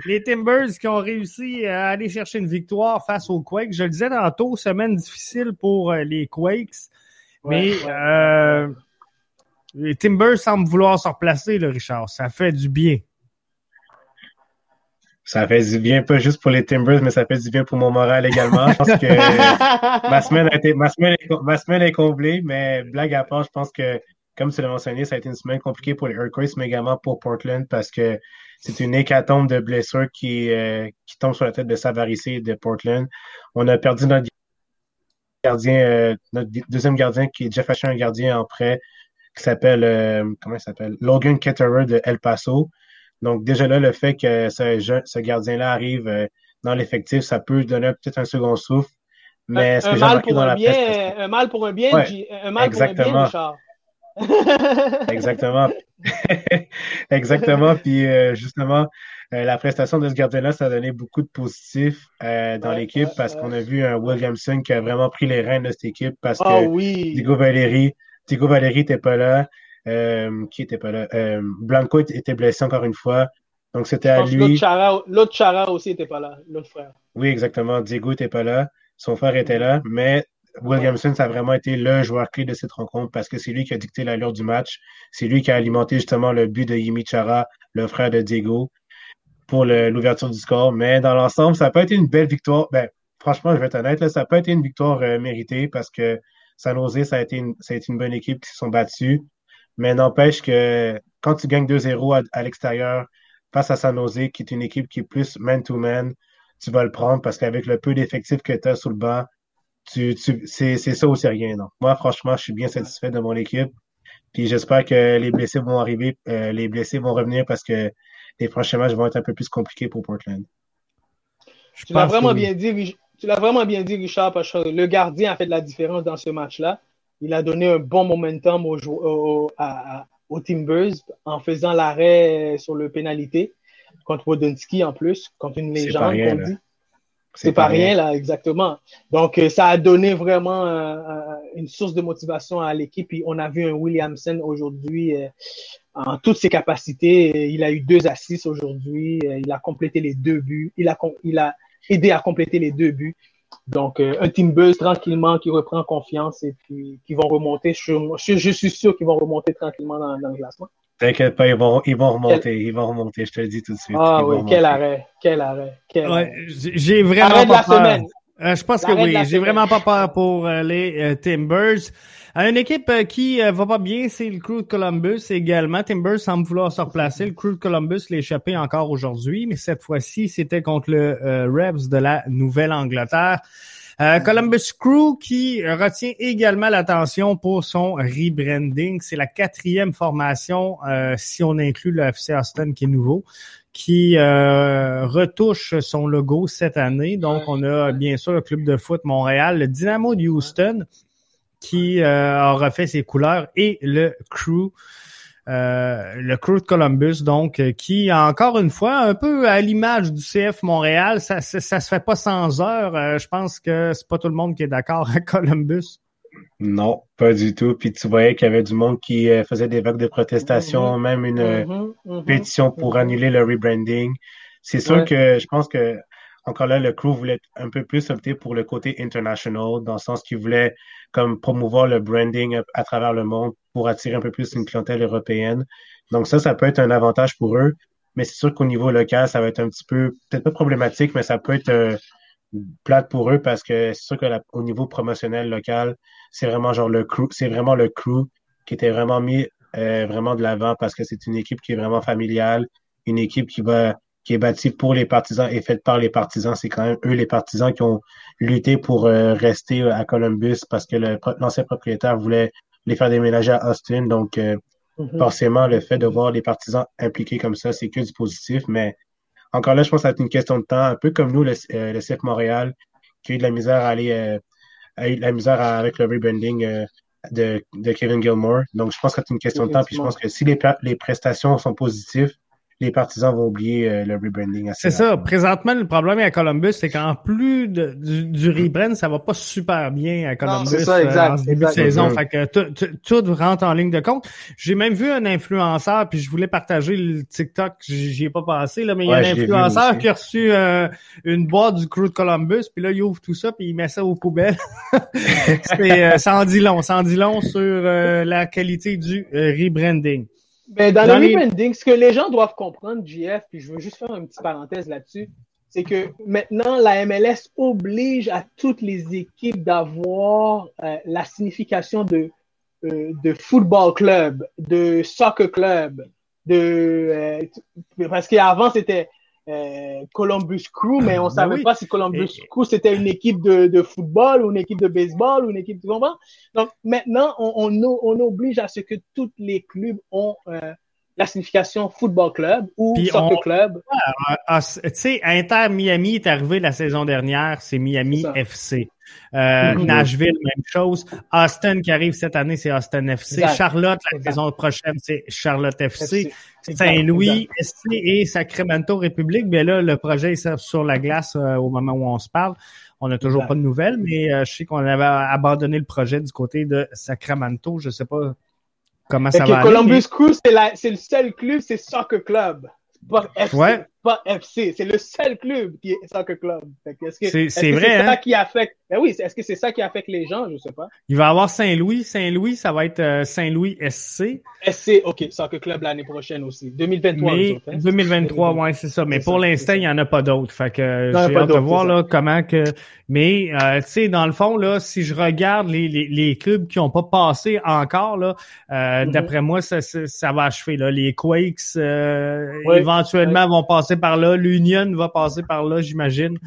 les Timbers qui ont réussi à aller chercher une victoire face aux Quakes. Je le disais tantôt, semaine difficile pour les Quakes, mais les Timbers semblent vouloir se replacer, le Richard. Ça fait du bien ça fait du bien, pas juste pour les Timbers, mais ça fait du bien pour mon moral également. Je pense que (laughs) ma semaine a été, ma semaine, est, ma semaine est comblée, mais blague à part, je pense que, comme tu l'as mentionné, ça a été une semaine compliquée pour les Earthquakes, mais également pour Portland parce que c'est une hécatombe de blessures qui, euh, qui tombe sur la tête de Savaricé de Portland. On a perdu notre gardien, euh, notre deuxième gardien qui est Jeff Asher, un gardien en prêt qui s'appelle, euh, comment il s'appelle? Logan Ketterer de El Paso. Donc, déjà là, le fait que ce, ce gardien-là arrive euh, dans l'effectif, ça peut donner peut-être un second souffle. Mais un, mal pour un bien, un mal pour un bien, un mal pour un bien, Richard. (laughs) Exactement. (laughs) Exactement. Puis euh, justement, euh, la prestation de ce gardien-là, ça a donné beaucoup de positifs dans l'équipe parce qu'on a vu un Williamson qui a vraiment pris les rênes de cette équipe parce ah que oui. Diego Valéry, Diego Valéry n'était pas là. Euh, qui était pas là? Euh, Blanco était blessé encore une fois. Donc, c'était à lui. L'autre Chara, aussi était pas là, l'autre frère. Oui, exactement. Diego était pas là. Son frère était là. Mais Williamson, ça a vraiment été le joueur clé de cette rencontre parce que c'est lui qui a dicté l'allure du match. C'est lui qui a alimenté justement le but de Yimi Chara, le frère de Diego, pour l'ouverture du score. Mais dans l'ensemble, ça n'a pas été une belle victoire. Ben, franchement, je vais être honnête, là, ça n'a pas été une victoire euh, méritée parce que San Jose, ça a été une, ça a été une bonne équipe qui se sont battus. Mais n'empêche que quand tu gagnes 2-0 à, l'extérieur face à San Jose, qui est une équipe qui est plus man-to-man, tu vas le prendre parce qu'avec le peu d'effectifs que tu as sous le banc, tu, tu, c'est ça ou c'est rien. Non. Moi, franchement, je suis bien satisfait de mon équipe. Puis j'espère que les blessés vont arriver, euh, les blessés vont revenir parce que les prochains matchs vont être un peu plus compliqués pour Portland. tu l'as vraiment bien dit, tu l'as vraiment bien dit, Richard, parce que le gardien a fait de la différence dans ce match-là il a donné un bon momentum aux, au, au, Timbers en faisant l'arrêt sur le pénalité contre Wodensky en plus, contre une légende, on dit. C'est pas, rien, là, exactement. Donc, euh, ça a donné vraiment euh, euh, une source de motivation à l'équipe. on a vu un Williamson aujourd'hui en toutes ses capacités. Il a eu deux assists aujourd'hui. Il a complété les deux buts. Il a, il a aidé à compléter les deux buts. Donc, euh, un team buzz tranquillement qui reprend confiance et puis qui vont remonter. Je, je, suis sûr qu'ils vont remonter tranquillement dans, dans le classement. T'inquiète pas, ils vont, ils vont remonter, ils vont remonter, je te le dis tout de suite. Ah oui, quel arrêt, quel arrêt, quel ouais, J'ai vraiment arrêt de la Semaine. Euh, je pense que oui. J'ai vraiment pas peur pour euh, les euh, Timbers. Une équipe qui va pas bien, c'est le Crew de Columbus également. Timbers semble vouloir se replacer. Le Crew de Columbus l'a échappé encore aujourd'hui, mais cette fois-ci, c'était contre le Rebs de la Nouvelle-Angleterre. Columbus Crew qui retient également l'attention pour son rebranding. C'est la quatrième formation si on inclut le FC Austin qui est nouveau qui euh, retouche son logo cette année. Donc, on a bien sûr le club de foot Montréal, le Dynamo de Houston, qui euh, a refait ses couleurs, et le Crew, euh, le Crew de Columbus, donc, qui, encore une fois, un peu à l'image du CF Montréal, ça, ça, ça se fait pas sans heure. je pense que c'est pas tout le monde qui est d'accord à Columbus. Non, pas du tout. Puis tu voyais qu'il y avait du monde qui euh, faisait des vagues de protestation, mm-hmm. même une mm-hmm. Mm-hmm. pétition pour annuler le rebranding. C'est sûr que je pense que encore là, le crew voulait un peu plus opter pour le côté international, dans le sens qu'il voulait comme promouvoir le branding à, travers le monde pour attirer un peu plus une clientèle européenne. Donc ça, ça peut être un avantage pour eux. Mais c'est sûr qu'au niveau local, ça va être un petit peu, peut-être pas problématique, mais ça peut être euh, plate pour eux parce que c'est sûr que au niveau promotionnel local, c'est vraiment genre le crew, c'est vraiment le crew qui était vraiment mis euh, vraiment de l'avant parce que c'est une équipe qui est vraiment familiale, une équipe qui va qui est bâtie pour les partisans et faite par les partisans. C'est quand même eux les partisans qui ont lutté pour euh, rester à Columbus parce que l'ancien propriétaire voulait les faire déménager à Austin. Donc euh, mm-hmm. forcément, le fait de voir les partisans impliqués comme ça, c'est que du positif, mais encore là, je pense que c'est une question de temps, un peu comme nous, le, euh, le CF Montréal, qui a eu de la misère à aller, euh, a eu de la misère avec le rebranding euh, de, de, Kevin Gilmore. Donc, je pense que c'est une question de temps. Puis je pense que si les, les prestations sont positives, les partisans vont oublier euh, le rebranding. C'est ça. Présentement, le problème à Columbus, c'est qu'en plus de, du, du, rebrand, ça va pas super bien à Columbus non, ça, exact, euh, en début de saison. Fait que tout, rentre en ligne de compte. J'ai même vu un influenceur, puis je voulais partager le TikTok, j'y ai pas passé, là, mais il y a un influenceur qui a reçu euh, une boîte du crew de Columbus, puis là, il ouvre tout ça, puis il met ça aux poubelles. (laughs) c'est, ça en dit long. Ça en dit long sur la qualité du rebranding. Ben, dans, le rebranding, ce que les gens doivent comprendre, JF, puis je veux juste faire une petite parenthèse là-dessus, c'est que maintenant, la MLS oblige à toutes les équipes d'avoir euh, la signification de, euh, de football club, de soccer club, de euh, parce qu'avant c'était euh, Columbus Crew, mais on ben savait pas si Columbus Crew c'était une équipe de, de, football ou une équipe de baseball ou une équipe de combat. Donc maintenant, on, on, on, oblige à ce que tous les clubs ont euh, la signification football club ou soccer club. Ah, ah, tu sais, Inter Miami est arrivé la saison dernière, c'est Miami FC. Euh, mm-hmm. Nashville, même chose. Austin qui arrive cette année, c'est Austin FC. Charlotte, la saison prochaine, c'est Charlotte FC. Saint-Louis, SC et Sacramento République. Mais là, le projet est sur la glace euh, au moment où on se parle. On n'a toujours pas de nouvelles, mais euh, je sais qu'on avait abandonné le projet du côté de Sacramento. Je sais pas comment ça va Columbus Crew, c'est le seul club, c'est Soccer Club. Pas FC, ouais. Pas FC. C'est le seul club qui est Soccer Club. C'est vrai. ça hein? qui affecte. Ben oui, est-ce que c'est ça qui affecte les gens? Je sais pas. Il va y avoir Saint-Louis. Saint-Louis, ça va être euh, Saint-Louis SC. SC, OK. Soccer Club l'année prochaine aussi. 2023. Mais, 2023, ouais, c'est ça. Mais pour l'instant, il n'y en a pas d'autres. Fait que j'ai hâte de voir là, comment que. Mais euh, tu sais, dans le fond, là, si je regarde les, les, les clubs qui n'ont pas passé encore, là, euh, mm-hmm. d'après moi, ça, ça, va achever. Là. Les Quakes éventuellement vont passer par là. L'Union va passer par là, j'imagine.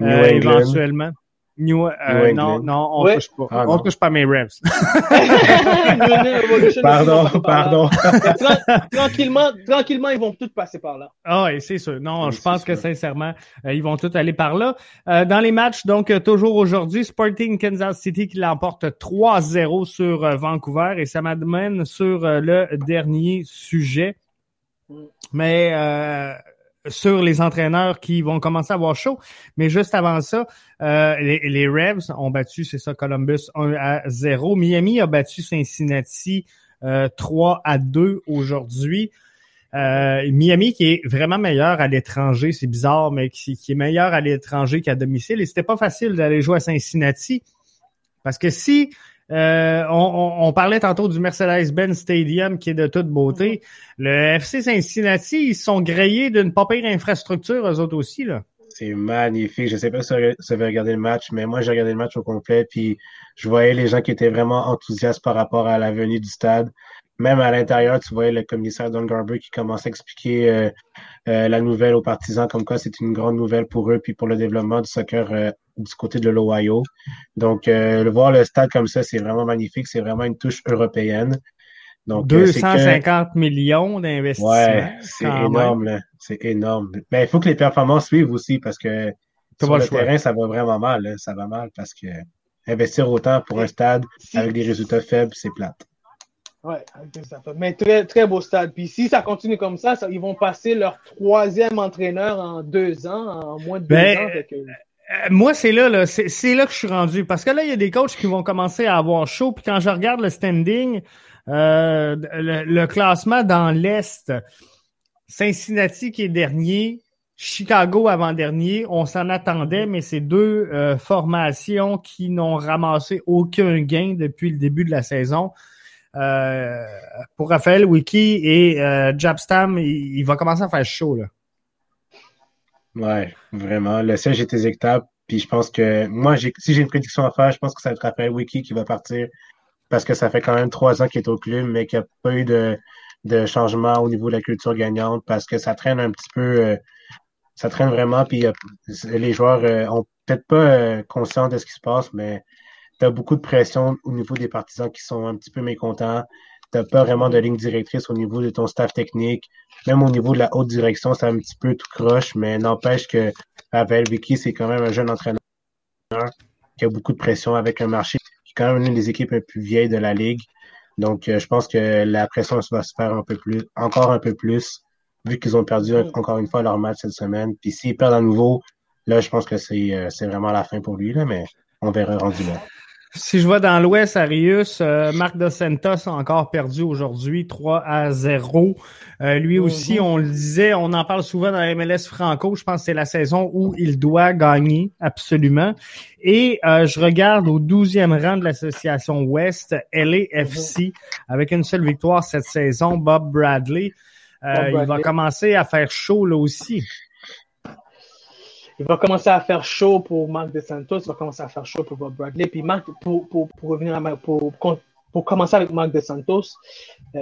Euh, éventuellement. New, euh, non, non, on touche pas. Ah, on touche pas mes reps. (laughs) pardon, pardon. tranquillement, tranquillement, ils vont tous passer par là. Ah oui, c'est sûr. Non, je pense que sincèrement, euh, ils vont tous aller par là. Euh, dans les matchs, donc toujours aujourd'hui, Sporting Kansas City qui l'emporte 3-0 sur Vancouver et ça m'amène sur le dernier sujet. Mm. Mais sur les entraîneurs qui vont commencer à avoir chaud. Mais juste avant ça, euh, les, les Revs ont battu, c'est ça, Columbus 1 à 0. Miami a battu Cincinnati euh, 3 à 2 aujourd'hui. Euh, Miami qui est vraiment meilleur à l'étranger, c'est bizarre, mais qui, qui, est meilleur à l'étranger qu'à domicile. Et c'était pas facile d'aller jouer à Cincinnati. Parce que si euh, on, parlait tantôt du Mercedes-Benz Stadium qui est de toute beauté. Le FC Cincinnati, ils sont grillés d'une pas pire infrastructure, eux autres aussi. là. C'est magnifique. Je sais pas si vous avez regardé le match, mais moi, j'ai regardé le match au complet, puis je voyais les gens qui étaient vraiment enthousiastes par rapport à la venue du stade. Même à l'intérieur, tu voyais le commissaire Don Garber qui commençait à expliquer euh, euh, la nouvelle aux partisans, comme quoi c'est une grande nouvelle pour eux, puis pour le développement du soccer du côté de l'Ohio. Donc, euh, voir le stade comme ça, c'est vraiment magnifique. C'est vraiment une touche européenne. Donc, 250 euh, millions d'investissements. Ouais, c'est énorme. C'est énorme. Mais il faut que les performances suivent aussi parce que sur le, terrain, ça va vraiment mal. Ça va mal parce que investir autant pour un stade avec des résultats faibles, c'est plate. Oui, mais très, très beau stade. Puis si ça continue comme ça, ils vont passer leur troisième entraîneur en deux ans, en moins de deux ben, ans. Euh, moi, c'est là, là c'est là que je suis rendu. Parce que là, il y a des coachs qui vont commencer à avoir chaud. Puis quand je regarde le standing, euh, le, classement dans l'Est, Cincinnati qui est dernier, Chicago avant-dernier, on s'en attendait, mais c'est deux euh, formations qui n'ont ramassé aucun gain depuis le début de la saison. pour Raphaël Wiki et Jabstam, il, il, va commencer à faire chaud. Là. Ouais, vraiment. Le siège est exécutable. Puis je pense que moi, si j'ai une prédiction à faire, je pense que ça va être Raphaël Wiki qui va partir parce que ça fait quand même trois ans qu'il est au club, mais qu'il n'y a pas eu de, de changement au niveau de la culture gagnante parce que ça traîne un petit peu, euh, ça traîne vraiment. Puis les joueurs euh, ont peut-être pas euh, conscience de ce qui se passe, mais tu as beaucoup de pression au niveau des partisans qui sont un petit peu mécontents n'as pas vraiment de ligne directrice au niveau de ton staff technique. Même au niveau de la haute direction, c'est un petit peu tout croche, mais n'empêche que Pavel Vicky, c'est quand même un jeune entraîneur qui a beaucoup de pression avec un marché qui est quand même une des équipes les plus vieilles de la ligue. Donc, euh, je pense que la pression va se faire un peu plus, encore un peu plus, vu qu'ils ont perdu mm. encore une fois leur match cette semaine. Puis s'ils perdent à nouveau, là, je pense que c'est euh, vraiment la fin pour lui, là, mais on verra rendu là. Si je vois dans l'Ouest, Arius, euh, Marc Dos Santos a encore perdu aujourd'hui 3 à 0. Euh, lui aussi, mhm. on le disait, on en parle souvent dans la MLS Franco. Je pense que c'est la saison où il doit gagner absolument. Et euh, je regarde au 12e rang de l'association Ouest, LAFC, avec une seule victoire cette saison, Bob Bradley. Bob Bradley. Il va commencer à faire chaud là aussi il va commencer à faire chaud pour Marc DeSantos, il va commencer à faire chaud pour Bob Bradley. Puis Marc, pour, pour, pour revenir à pour, pour commencer avec Marc DeSantos, euh,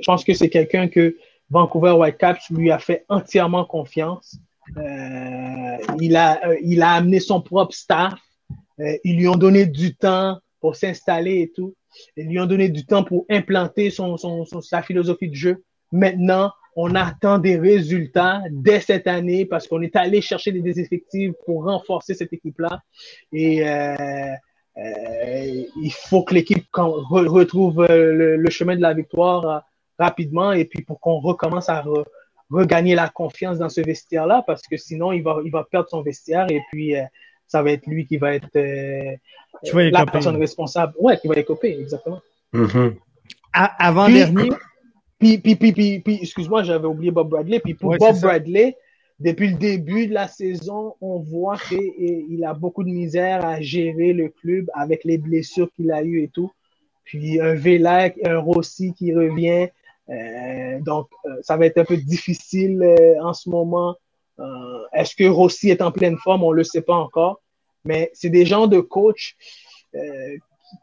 je pense que c'est quelqu'un que Vancouver Whitecaps lui a fait entièrement confiance. Euh, il, a, euh, il a amené son propre staff. Euh, ils lui ont donné du temps pour s'installer et tout. Ils lui ont donné du temps pour implanter son, son, sa philosophie de jeu. Maintenant, on attend des résultats dès cette année parce qu'on est allé chercher des effectifs pour renforcer cette équipe-là. Et euh, euh, il faut que l'équipe retrouve euh, le, chemin de la victoire rapidement et puis pour qu'on recommence à regagner la confiance dans ce vestiaire-là parce que sinon il va, il va perdre son vestiaire et puis ça va être lui qui va être la personne responsable. Ouais, qui va écoper, exactement. Mm-hmm. Avant-dernier. Puis, puis, puis, puis, excuse-moi, j'avais oublié Bob Bradley. Puis pour Bob Bradley, depuis le début de la saison, on voit qu'il a beaucoup de misère à gérer le club avec les blessures qu'il a eues et tout. Puis un Vélec, un Rossi qui revient. Euh, donc, euh, ça va être un peu difficile euh, en ce moment. Euh, est-ce que Rossi est en pleine forme? On ne le sait pas encore. Mais c'est des gens de coach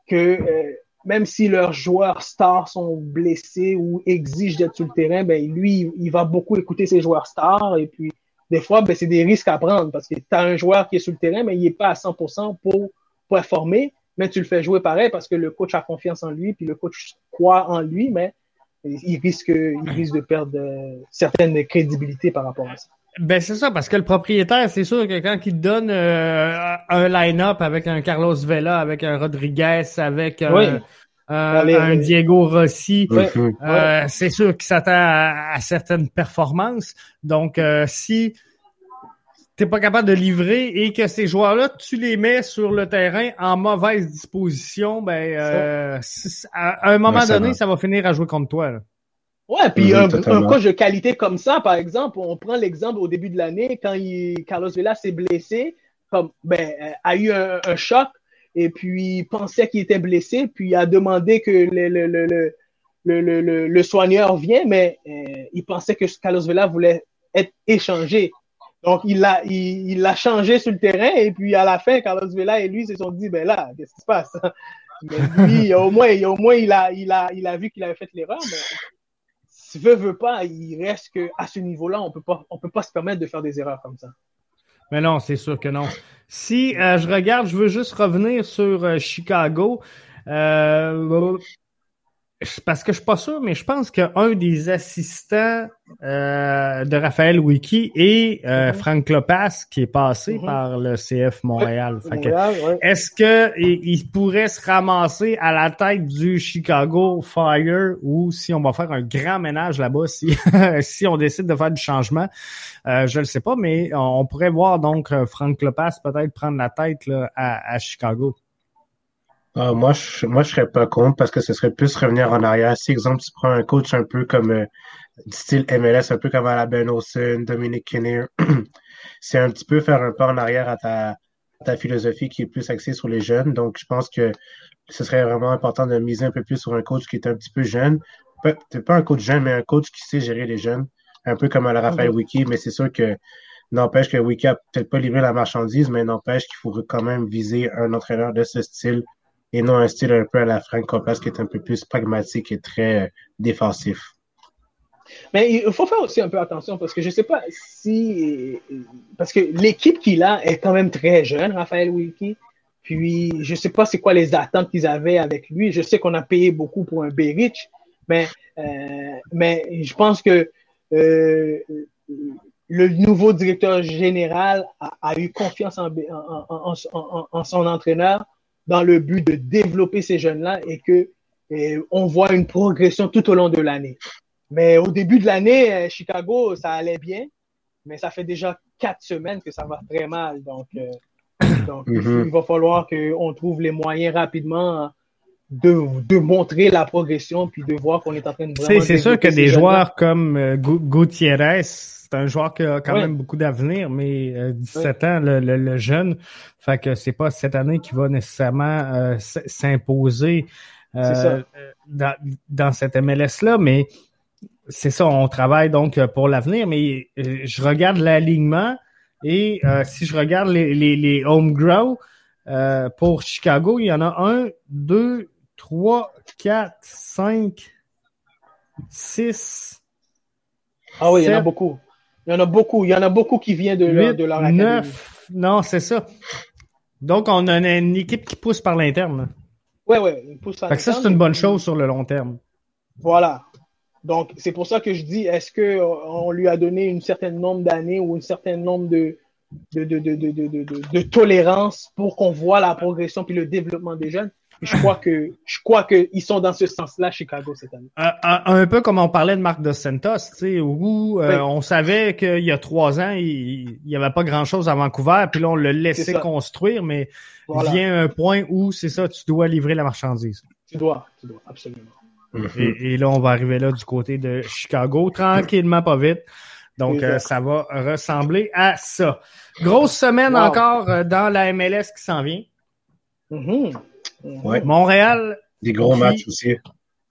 que même si leurs joueurs stars sont blessés ou exigent d'être sur le terrain, ben lui, il va beaucoup écouter ses joueurs stars. Et puis, des fois, ben, c'est des risques à prendre parce que tu as un joueur qui est sur le terrain, mais il n'est pas à 100% pour performer, mais tu le fais jouer pareil parce que le coach a confiance en lui, puis le coach croit en lui, mais il risque, il risque de perdre euh, certaines crédibilités par rapport à ça. Ben c'est ça, parce que le propriétaire, c'est sûr que quand il donne euh, un line-up avec un Carlos Vela, avec un Rodriguez, avec un, un Diego Rossi, euh, c'est sûr qu'il s'attend à, certaines performances. Donc, euh, si t'es pas capable de livrer et que ces joueurs-là, tu les mets sur le terrain en mauvaise disposition, ben à un moment donné, ça va finir à jouer contre toi. Ouais, puis un, coach de qualité comme ça, par exemple, on prend l'exemple au début de l'année, quand il, Carlos Vela s'est blessé, comme, ben, a eu un, choc, et puis pensait qu'il était blessé, puis a demandé que le, le, le, le, le soigneur vienne, mais euh, il pensait que Carlos Vela voulait être échangé. Donc, il l'a il, il changé sur le terrain, et puis à la fin, Carlos Vela et lui se sont dit, ben là, qu'est-ce qui se passe? (laughs) Mais lui, au moins, au moins il, a, il, a, il a vu qu'il avait fait l'erreur, mais si veut, veut pas, il reste qu'à ce niveau-là, on peut pas, on peut pas se permettre de faire des erreurs comme ça. Mais non, c'est sûr que non. Si euh, je regarde, je veux juste revenir sur euh, Chicago. Euh, parce que je suis pas sûr, mais je pense qu'un des assistants euh, de Raphaël Wiki est euh. Frank Lopas qui est passé mm-hmm. par le CF Montréal. Est-ce que il, pourrait se ramasser à la tête du Chicago Fire ou si on va faire un grand ménage là-bas, si (laughs) si on décide de faire du changement, euh, je ne sais pas, mais on, pourrait voir donc Frank Lopas peut-être prendre la tête là, à Chicago. Ah, moi, je, moi, je serais pas contre parce que ce serait plus revenir en arrière. Si, exemple, tu prends un coach un peu comme euh, style MLS, un peu comme à la Ben Olsen, Dominic Kinnear, (clears throat) c'est un petit peu faire un pas en arrière à ta, ta philosophie qui est plus axée sur les jeunes. Donc, je pense que ce serait vraiment important de miser un peu plus sur un coach qui est un petit peu jeune. Peut-être pas un coach jeune, mais un coach qui sait gérer les jeunes, un peu comme à la Raphaël mm-hmm. Wiki, mais c'est sûr que n'empêche que Wiki a peut-être pas livré la marchandise, mais n'empêche qu'il faut quand même viser un entraîneur de ce style et non un style un peu à la Frank Coplas qui est un peu plus pragmatique et très euh, défensif. Mais il faut faire aussi un peu attention parce que je ne sais pas si. Parce que l'équipe qu'il a est quand même très jeune, Raphaël Wiki. Puis je ne sais pas c'est quoi les attentes qu'ils avaient avec lui. Je sais qu'on a payé beaucoup pour un Berich, mais, euh, mais je pense que euh, le nouveau directeur général a, eu confiance en, son entraîneur dans le but de développer ces jeunes-là et que on voit une progression tout au long de l'année. Mais au début de l'année, euh, Chicago, ça allait bien, mais ça fait déjà quatre semaines que ça va très mal. Donc, euh, (coughs) mm-hmm. il va falloir qu'on trouve les moyens rapidement de, de, montrer la progression puis de voir qu'on est en train de vraiment. C'est sûr que des joueurs comme euh, Gutiérrez, c'est un joueur qui a quand même beaucoup d'avenir, mais 17 ans, le, le, jeune, fait que c'est pas cette année qui va nécessairement euh, s'imposer euh, dans, dans cette MLS-là, mais c'est ça, on travaille donc pour l'avenir, mais euh, je regarde l'alignement et si je regarde les, les, les home grow pour Chicago, il y en a un, deux, trois, quatre, cinq, six. Ah oui, il y en a beaucoup. Il y en a beaucoup. Il y en a beaucoup qui viennent de, 8, de leur académie. 9. Non, c'est ça. Donc, on a une, équipe qui pousse par l'interne. Oui, oui, pousse par l'interne. Ça, c'est une bonne chose sur le long terme. Voilà. Donc, c'est pour ça que je dis, est-ce qu'on lui a donné une certaine nombre d'années ou un certain nombre de, de, de, de, de tolérance pour qu'on voit la progression puis le développement des jeunes? Je crois que je crois qu'ils sont dans ce sens-là, Chicago, cette année. Un, peu comme on parlait de Marc Dos Santos, tu sais, où euh, on savait qu'il y a trois ans, il n'y avait pas grand-chose à Vancouver, puis là, on le laissait construire, mais vient un point où, c'est ça, tu dois livrer la marchandise. Tu dois, tu dois, absolument. Et, là, on va arriver là du côté de Chicago, tranquillement, pas vite. Donc, euh, ça va ressembler à ça. Grosse semaine encore euh, dans la MLS qui s'en vient. Montréal. Des gros matchs aussi.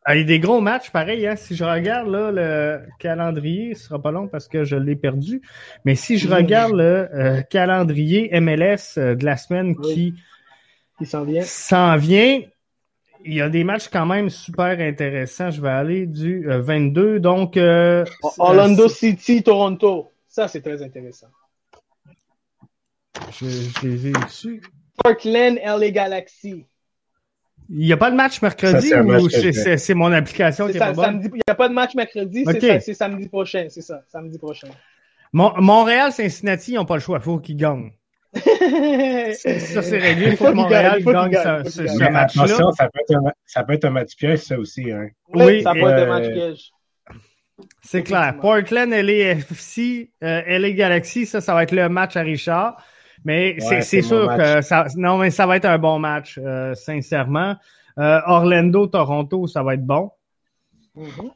Ah, il y a des gros matchs, pareil. Hein. Si je regarde là, le calendrier, ce sera pas long parce que je l'ai perdu. Mais si je regarde le euh, calendrier MLS euh, de la semaine qui, s'en vient. s'en vient, il y a des matchs quand même super intéressants. Je vais aller du 22. Euh, donc Orlando City, Toronto. Ça, c'est très intéressant. Je, je les ai dessus. Portland, LA Galaxy. Il n'y a pas de match mercredi ou c'est mon application qui est, pas bonne? il n'y a pas de match mercredi, c'est samedi prochain, c'est ça, samedi prochain. Montréal, Cincinnati, ils n'ont pas le choix, il faut qu'ils gagnent. (laughs) ça, c'est réglé. Il faut, que Montréal gagne ce, match-là. Ça, ça, peut être un match piège, ça aussi. Hein. Oui, ça peut être un match piège. C'est clair. Portland, LAFC, euh, LA Galaxy, ça, ça va être le match à Richard. Mais c'est sûr que ça, non, mais ça va être un bon match, euh, sincèrement. Euh, Orlando, Toronto, ça va être bon. Mm-hmm.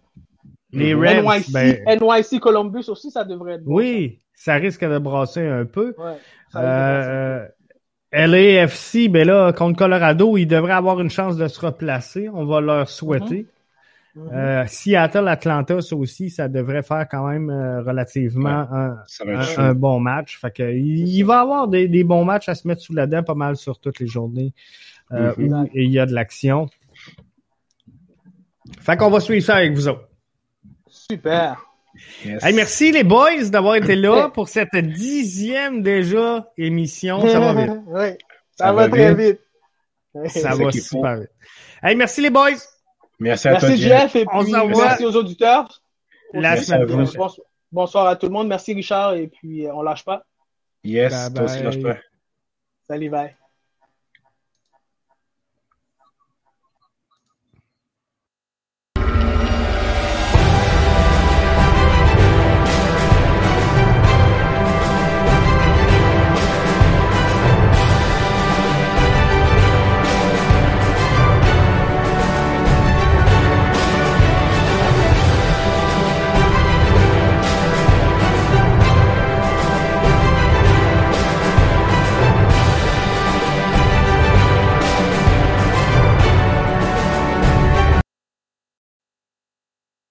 Les Mhm. Reds, NYC, ben, NYC Columbus aussi, ça devrait être bon. oui, ça risque de brasser un peu. Ouais, ça. Euh, LAFC, ben là, contre Colorado, ils devraient avoir une chance de se replacer. On va leur souhaiter. Mhm. Euh, Seattle, Atlanta, ça aussi, ça devrait faire quand même euh, relativement un, bon match. Fait que, il, il va y avoir des, des bons matchs à se mettre sous la dent pas mal sur toutes les journées euh, Mhm. où il y a de l'action. Fait qu'on va suivre ça avec vous autres. Super. Yes. Hey, merci les boys d'avoir été là (laughs) pour cette dixième déjà émission. Ça va vite. (laughs) Oui, ça, Ça va, va très vite. vite. Ça va super vite. Hey, merci les boys. Merci à toi, Merci Jeff. Jeff et On puis merci aux auditeurs. la Merci semaine à vous. prochaine. Bonsoir, à tout le monde. Merci Richard et puis euh, on lâche pas. Yes, Bye toi aussi, bye. lâche pas. Salut, bye.